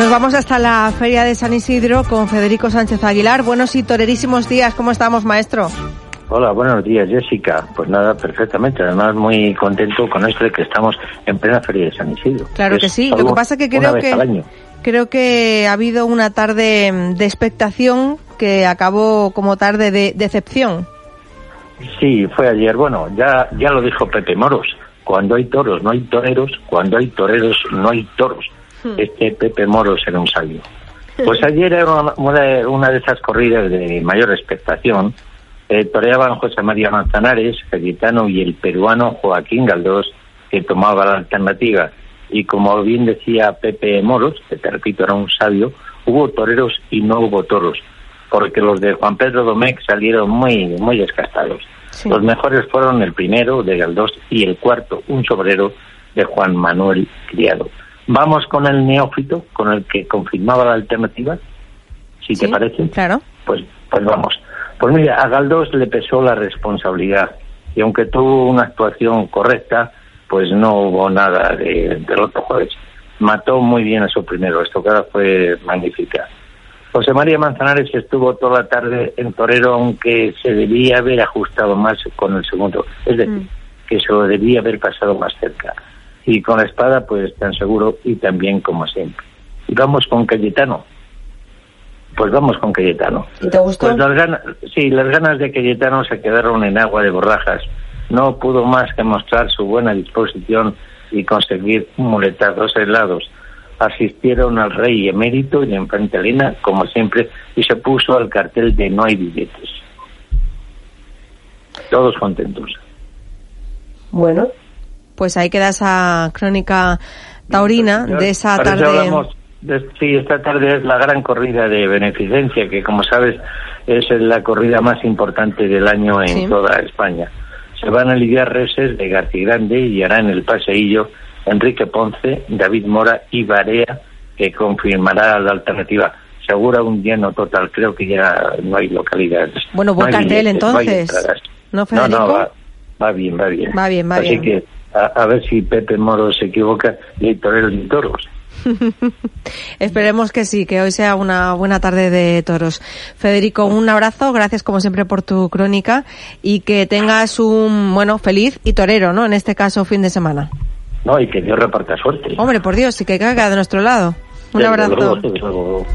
Nos vamos hasta la Feria de San Isidro con Federico Sánchez Aguilar. Buenos y torerísimos días. ¿Cómo estamos, maestro? Hola, buenos días, Jessica. Pues nada, perfectamente. Además, muy contento con esto de que estamos en plena Feria de San Isidro. Claro que Es sí. Lo que pasa que una creo que creo que ha habido una tarde mm, de expectación que acabó como tarde de decepción. Sí, fue ayer. Bueno, ya, ya lo dijo Pepe Moros. Cuando hay toros no hay toreros, cuando hay toreros no hay toros. Este Pepe Moros era un sabio. Pues ayer era una, una- una de esas corridas de mayor expectación. Eh, toreaban José María Manzanares, Cayetano y el peruano Joaquín Galdós, que tomaba la alternativa. Y como bien decía Pepe Moros, que te repito era un sabio, hubo toreros y no hubo toros, porque los de Juan Pedro Domecq salieron muy, muy desgastados. Los mejores fueron el primero de Galdós y el cuarto, un sobrero de Juan Manuel Criado. Vamos con el neófito, con el que confirmaba la alternativa, si te parece. Claro. Pues, pues vamos. Pues mira, a Galdós le pesó la responsabilidad y aunque tuvo una actuación correcta, pues no hubo nada de, del otro jueves. Mató muy bien a su primero, estocada fue magnífica. José María Manzanares estuvo toda la tarde en torero, aunque se debía haber ajustado más con el segundo. Es decir, que se lo debía haber pasado más cerca. Y con la espada, pues tan seguro y también como siempre. Y vamos con Cayetano. Pues vamos con Cayetano. ¿Te gustó? Pues las ganas, sí, las ganas de Cayetano se quedaron en agua de borrajas. No pudo más que mostrar su buena disposición y conseguir un muletazo dos helados. Asistieron al rey emérito y la infanta Elena, como siempre, y se puso al cartel de no hay billetes. Todos contentos. Bueno. Pues ahí queda esa crónica taurina de esa tarde. hablamos de- sí, esta tarde es la gran corrida de beneficencia, que como sabes es la corrida más importante del año en Sí. toda España. Se van a lidiar reses de Grande y harán el paseillo Enrique Ponce, David Mora y Barea, que confirmará la alternativa. Segura un lleno total, creo que ya no hay localidades. Bueno, buen No cartel, billetes, entonces. ¿No, No, Federico? no, va, va bien, va bien. Va bien, va Así bien. que a, a ver si Pepe Moro se equivoca y hay toreros y toros. Esperemos que sí, que hoy sea una buena tarde de toros. Federico, un abrazo, gracias como siempre por tu crónica y que tengas un, bueno, feliz y torero, ¿no? En este caso, fin de semana. No, y que Dios reparta suerte. Hombre, por Dios, y que caiga de nuestro lado. Un abrazo. luego, desde luego.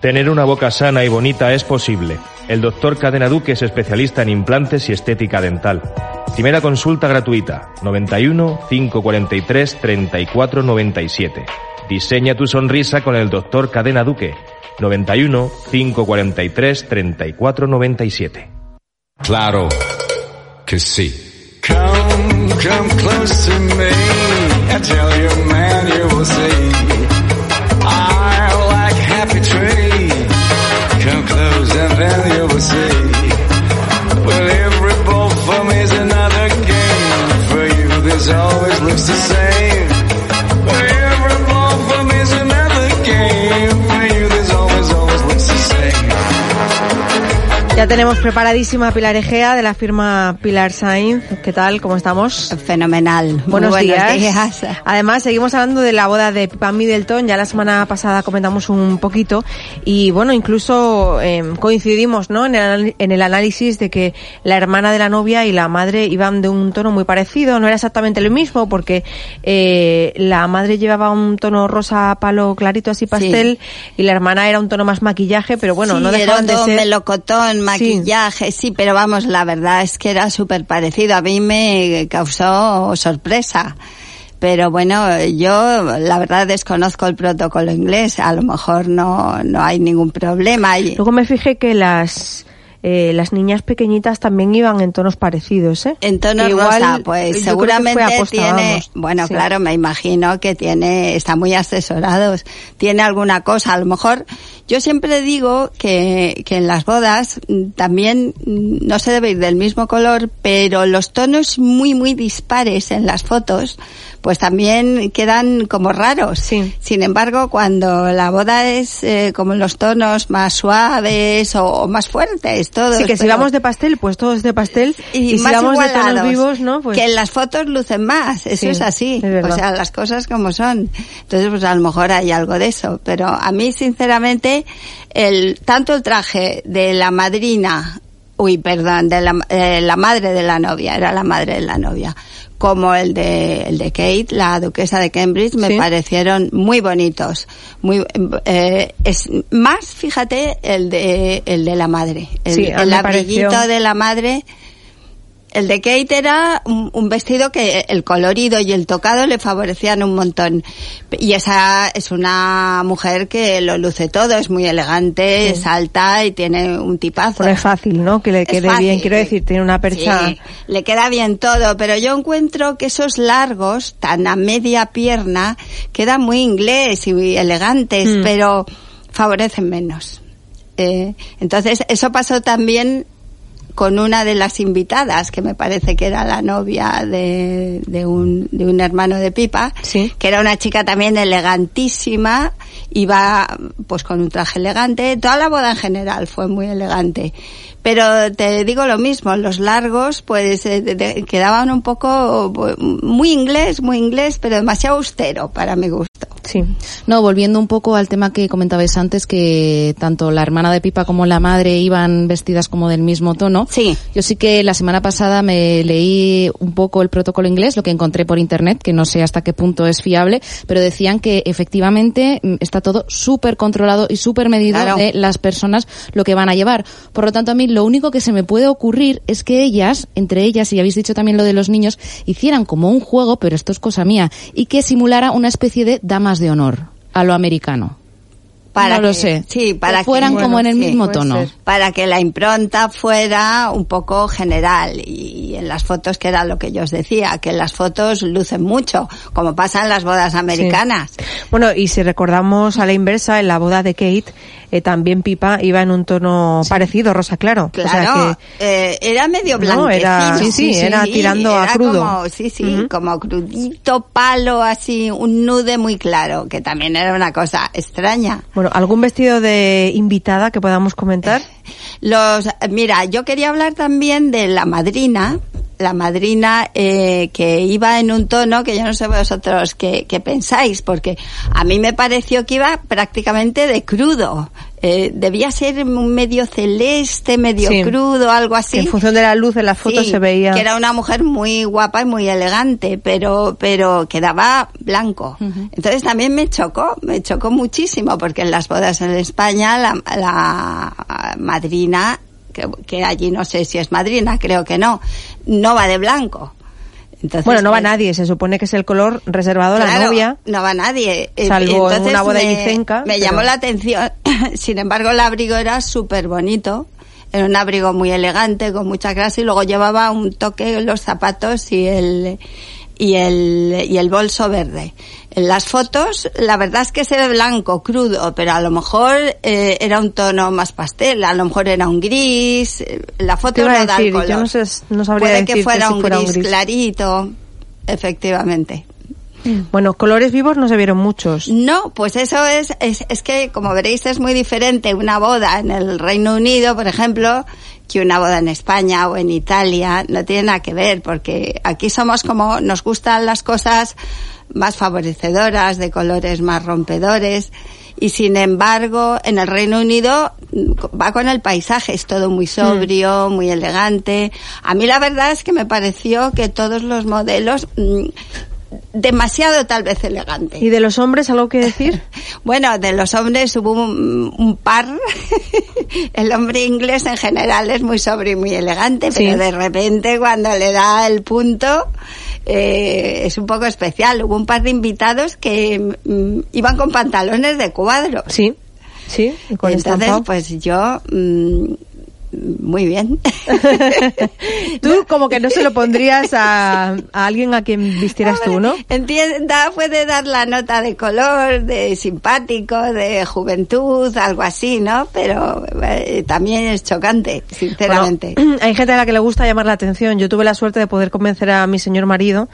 Tener una boca sana y bonita es posible. El doctor Cadena Duque es especialista en implantes y estética dental. Primera consulta gratuita, 91 543 34 97. Diseña tu sonrisa con el doctor Cadena Duque, 91 543 34 97. Claro que sí. Come, come close to me. I tell you, man, you will see. Tenemos preparadísima a Pilar Egea de la firma Pilar Sainz. ¿Qué tal? ¿Cómo estamos? Fenomenal. Buenos, buenos días. días. Además, seguimos hablando de la boda de Pipa Middleton. Ya la semana pasada comentamos un poquito. Y bueno, incluso eh, coincidimos ¿no? en, el, en el análisis de que la hermana de la novia y la madre iban de un tono muy parecido. No era exactamente lo mismo porque eh, la madre llevaba un tono rosa palo clarito así pastel y la hermana era un tono más maquillaje, pero bueno, sí, no dejaban de ser... melocotón, maquillaje, sí. pero vamos, la verdad es que era súper parecido. A mí me causó sorpresa. Pero bueno, yo la verdad desconozco el protocolo inglés. A lo mejor no, no hay ningún problema. Y- Luego me fijé que las eh, las niñas pequeñitas también iban en tonos parecidos, ¿eh? En tono Que igual, rosa, pues seguramente aposta, tiene, vamos. bueno, Sí. claro, me imagino que tiene, está muy asesorados, tiene alguna cosa, a lo mejor, yo siempre digo que, que en las bodas también no se debe ir del mismo color, pero los tonos muy, muy dispares en las fotos, pues también quedan como raros. Sin embargo, cuando la boda es eh, como los tonos más suaves o, o más fuertes, todos. Sí, que si vamos de pastel, pues todo es de pastel. y, Y, si más vamos de tonos vivos, ¿no? Pues que en las fotos lucen más, eso Sí, es así, es o sea, las cosas como son. Entonces, pues a lo mejor hay algo de eso, pero a mí sinceramente el tanto el traje de la madrina, uy, perdón, de la, eh, la madre de la novia, era la madre de la novia, como el de el de Kate, la duquesa de Cambridge, me Sí. parecieron muy bonitos, muy eh, es más, fíjate, el de el de la madre, el, Sí, el me abriguito pareció- de la madre el de Kate era un, un vestido que el colorido y el tocado le favorecían un montón. Y esa es una mujer que lo luce todo, es muy elegante, Sí. es alta y tiene un tipazo. es fácil, ¿no? Que le quede fácil. bien, quiero decir, tiene una percha... Sí, le queda bien todo, pero yo encuentro que esos largos, tan a media pierna, quedan muy inglés y muy elegantes, Mm. pero favorecen menos. Eh, entonces, eso pasó también con una de las invitadas, que me parece que era la novia de, de, un, de un hermano de Pipa, que era una chica también elegantísima, iba pues con un traje elegante, toda la boda en general fue muy elegante. Pero te digo lo mismo, los largos pues eh, de- quedaban un poco muy inglés, muy inglés, pero demasiado austero para mi gusto. Sí. No, volviendo un poco al tema que comentabais antes, que tanto la hermana de Pipa como la madre iban vestidas como del mismo tono. Sí. Yo sí que la semana pasada me leí un poco el protocolo inglés, lo que encontré por internet, que no sé hasta qué punto es fiable, pero decían que efectivamente mm, está todo súper controlado y súper medido Claro. de las personas lo que van a llevar. Por lo tanto, a mí lo único que se me puede ocurrir es que ellas, entre ellas, y habéis dicho también lo de los niños, hicieran como un juego, pero esto es cosa mía, y que simulara una especie de damas de honor a lo americano. Para no lo que- sé. Sí, para que fueran que, como en el sí, mismo tono. ser. Para que la impronta fuera un poco general y en las fotos que era lo que yo os decía, que las fotos lucen mucho, como pasa en las bodas americanas. Bueno, y si recordamos a la inversa, en la boda de Kate, eh, también Pipa iba en un tono parecido, rosa claro. Claro, O sea eh, era medio No, blanquecino. era- sí, sí, era tirando a crudo. Como, sí, sí, como crudito, palo, así, un nude muy claro, que también era una cosa extraña. que, bueno, ¿algún vestido de invitada que podamos comentar? Los, mira, yo quería hablar también de la madrina, la madrina eh, que iba en un tono que yo no sé vosotros qué, qué pensáis, porque a mí me pareció que iba prácticamente de crudo. Eh, debía ser medio celeste, medio Sí. crudo, algo así. Que en función de la luz en las fotos Sí, se veía. que era una mujer muy guapa y muy elegante, pero pero quedaba blanco. Entonces también me chocó, me chocó muchísimo porque en las bodas en España la, la madrina que, que allí no sé si es madrina, creo que no, no va de blanco. Entonces, bueno, no va pues, nadie, se supone que es el color reservado a la novia. No va nadie. Eh, Salvo en una boda me, Me pero- llamó la atención. Sin embargo, el abrigo era súper bonito. Era un abrigo muy elegante, con mucha clase, y luego llevaba un toque en los zapatos y el, y el, y el bolso verde. En las fotos, la verdad es que se ve blanco, crudo, pero a lo mejor eh, era un tono más pastel, a lo mejor era un gris. eh, La foto no da el color. yo no, sé, no sabría Puede que fuera, si un, fuera gris clarito, efectivamente. Bueno, colores vivos no se vieron muchos. No, pues eso es, es, es que, como veréis, es muy diferente una boda en el Reino Unido, por ejemplo, que una boda en España o en Italia. No tiene nada que ver, porque aquí somos como, nos gustan las cosas más favorecedoras, de colores más rompedores. Y sin embargo, en el Reino Unido mm, va con el paisaje, es todo muy sobrio, muy elegante. A mí la verdad es que me pareció que todos los modelos, mm, demasiado tal vez elegante. ¿Y de los hombres algo que decir? Bueno, de los hombres hubo un, un par. el hombre inglés en general es muy sobrio y muy elegante, Sí. pero de repente cuando le da el punto eh, es un poco especial. Hubo un par de invitados que mm, iban con pantalones de cuadros. Sí, sí, y con Entonces, estampado. pues yo mm, muy bien. Tú como que no se lo pondrías a, a alguien a quien vistieras tú, ¿no? Entienda, puede dar la nota de color, de simpático, de juventud, algo así, ¿no? Pero eh, también es chocante, sinceramente. Bueno, hay gente a la que le gusta llamar la atención. Yo tuve la suerte de poder convencer a mi señor marido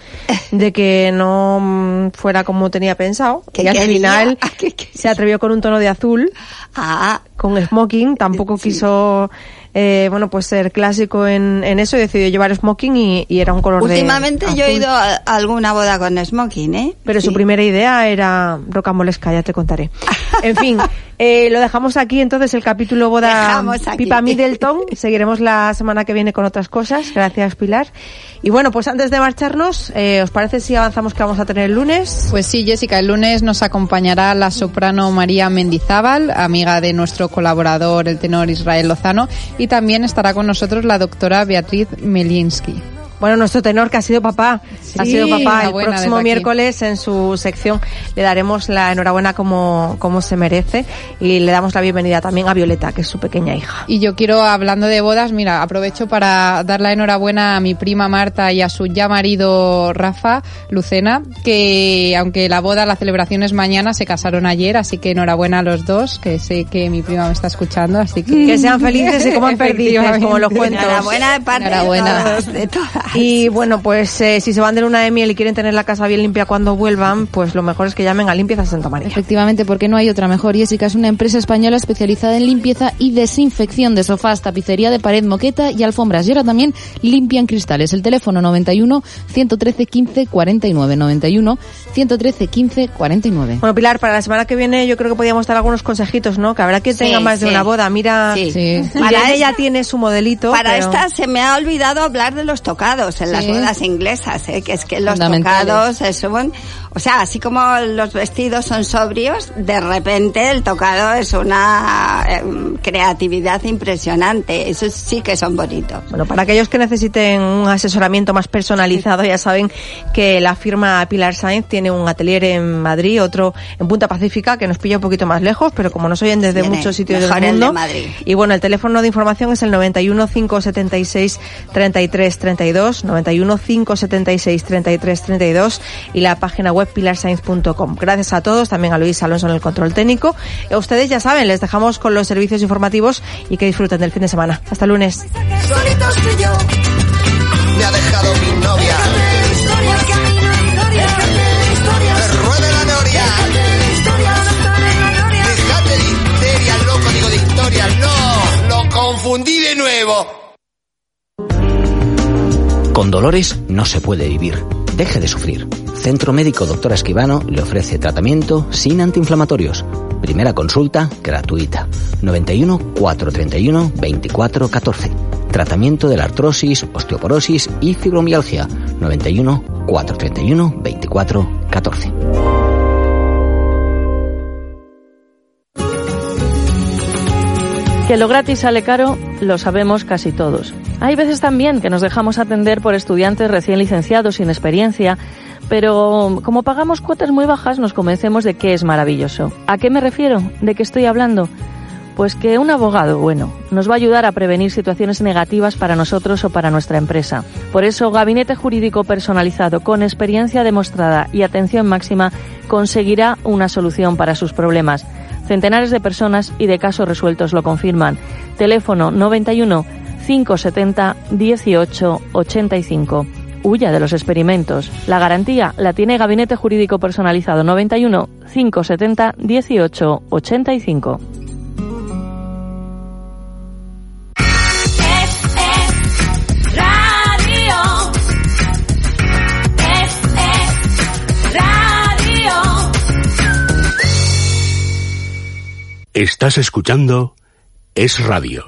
de que no mm, fuera como tenía pensado. ¿Qué y al final se atrevió con un tono de azul, Ah, con smoking. Tampoco quiso, eh, bueno, pues ser clásico en, en eso y decidió llevar smoking y, y era un color de últimamente yo he ido a alguna boda con smoking, ¿eh? Pero su primera idea era rocambolesca, ya te contaré. En fin, eh, lo dejamos aquí entonces el capítulo boda. Pipa Middleton. Seguiremos la semana que viene con otras cosas. Gracias, Pilar. Y bueno, pues antes de marcharnos, eh, ¿os parece si avanzamos que vamos a tener el lunes? Pues sí, Jessica, el lunes nos acompañará la soprano María Mendizábal, amiga de nuestro colaborador, el tenor Israel Lozano, y también estará con nosotros la doctora Beatriz Melinsky. Bueno, nuestro tenor que ha sido papá, ha sido papá. El próximo miércoles en su sección le daremos la enhorabuena como, como se merece y le damos la bienvenida también a Violeta, que es su pequeña hija. Y yo quiero, hablando de bodas, mira, aprovecho para dar la enhorabuena a mi prima Marta y a su ya marido Rafa Lucena, que aunque la boda, la celebración es mañana, se casaron ayer, así que enhorabuena a los dos, que sé que mi prima me está escuchando, así que... Que sean felices y coman perdices, como los cuentos. Enhorabuena de parte Enhorabuena. de todos, de todas. Y bueno, pues eh, si se van de luna de miel y quieren tener la casa bien limpia cuando vuelvan, pues lo mejor es que llamen a Limpieza Santa María. Efectivamente, porque no hay otra mejor. Jessica es una empresa española especializada en limpieza y desinfección de sofás, tapicería de pared, moqueta y alfombras. Y ahora también limpian cristales. El teléfono 91 113 15 49 91 113 15 49. Bueno, Pilar, para la semana que viene yo creo que podíamos dar algunos consejitos, ¿no? Que habrá que Sí, tenga más de una boda. Mira, Sí. Para esta- tiene su modelito. Para pero- esta se me ha olvidado hablar de los tocados en las bodas inglesas, ¿eh? que es que los tocados eh, son, o sea, así como los vestidos son sobrios, de repente el tocado es una eh, creatividad impresionante. Esos sí que son bonitos. Bueno, para aquellos que necesiten un asesoramiento más personalizado, ya saben que la firma Pilar Sainz tiene un atelier en Madrid, otro en Punta Pacífica, que nos pilla un poquito más lejos, pero como nos oyen desde Tiene muchos sitios mejor del el mundo. de Madrid. Y bueno, el teléfono de información es el 91 576 33 32. 32 91 576 33 32 y la página web pilarscience.com. Gracias a todos, también a Luis Alonso en el control técnico. Y a ustedes ya saben, les dejamos con los servicios informativos y que disfruten del fin de semana. Hasta el lunes. Solitos tú y yo. Me ha dejado mi novia. Que ruede la noria. Dejate de histeria, loco, digo de historia. No, lo confundí de nuevo. Con dolores no se puede vivir. Deje de sufrir. Centro Médico Doctora Esquivano le ofrece tratamiento sin antiinflamatorios. Primera consulta gratuita. 91 431 24 14. Tratamiento de la artrosis, osteoporosis y fibromialgia. 91 431 24 Que lo gratis sale caro, lo sabemos casi todos. Hay veces también que nos dejamos atender por estudiantes recién licenciados sin experiencia, pero como pagamos cuotas muy bajas nos convencemos de que es maravilloso. ¿A qué me refiero? ¿De qué estoy hablando? Pues que un abogado bueno nos va a ayudar a prevenir situaciones negativas para nosotros o para nuestra empresa. Por eso, Gabinete Jurídico Personalizado con experiencia demostrada y atención máxima conseguirá una solución para sus problemas. Centenares de personas y de casos resueltos lo confirman. Teléfono 91 570 18 85. Huya de los experimentos. La garantía la tiene Gabinete Jurídico Personalizado 91 570 18 85. Estás escuchando Es Radio.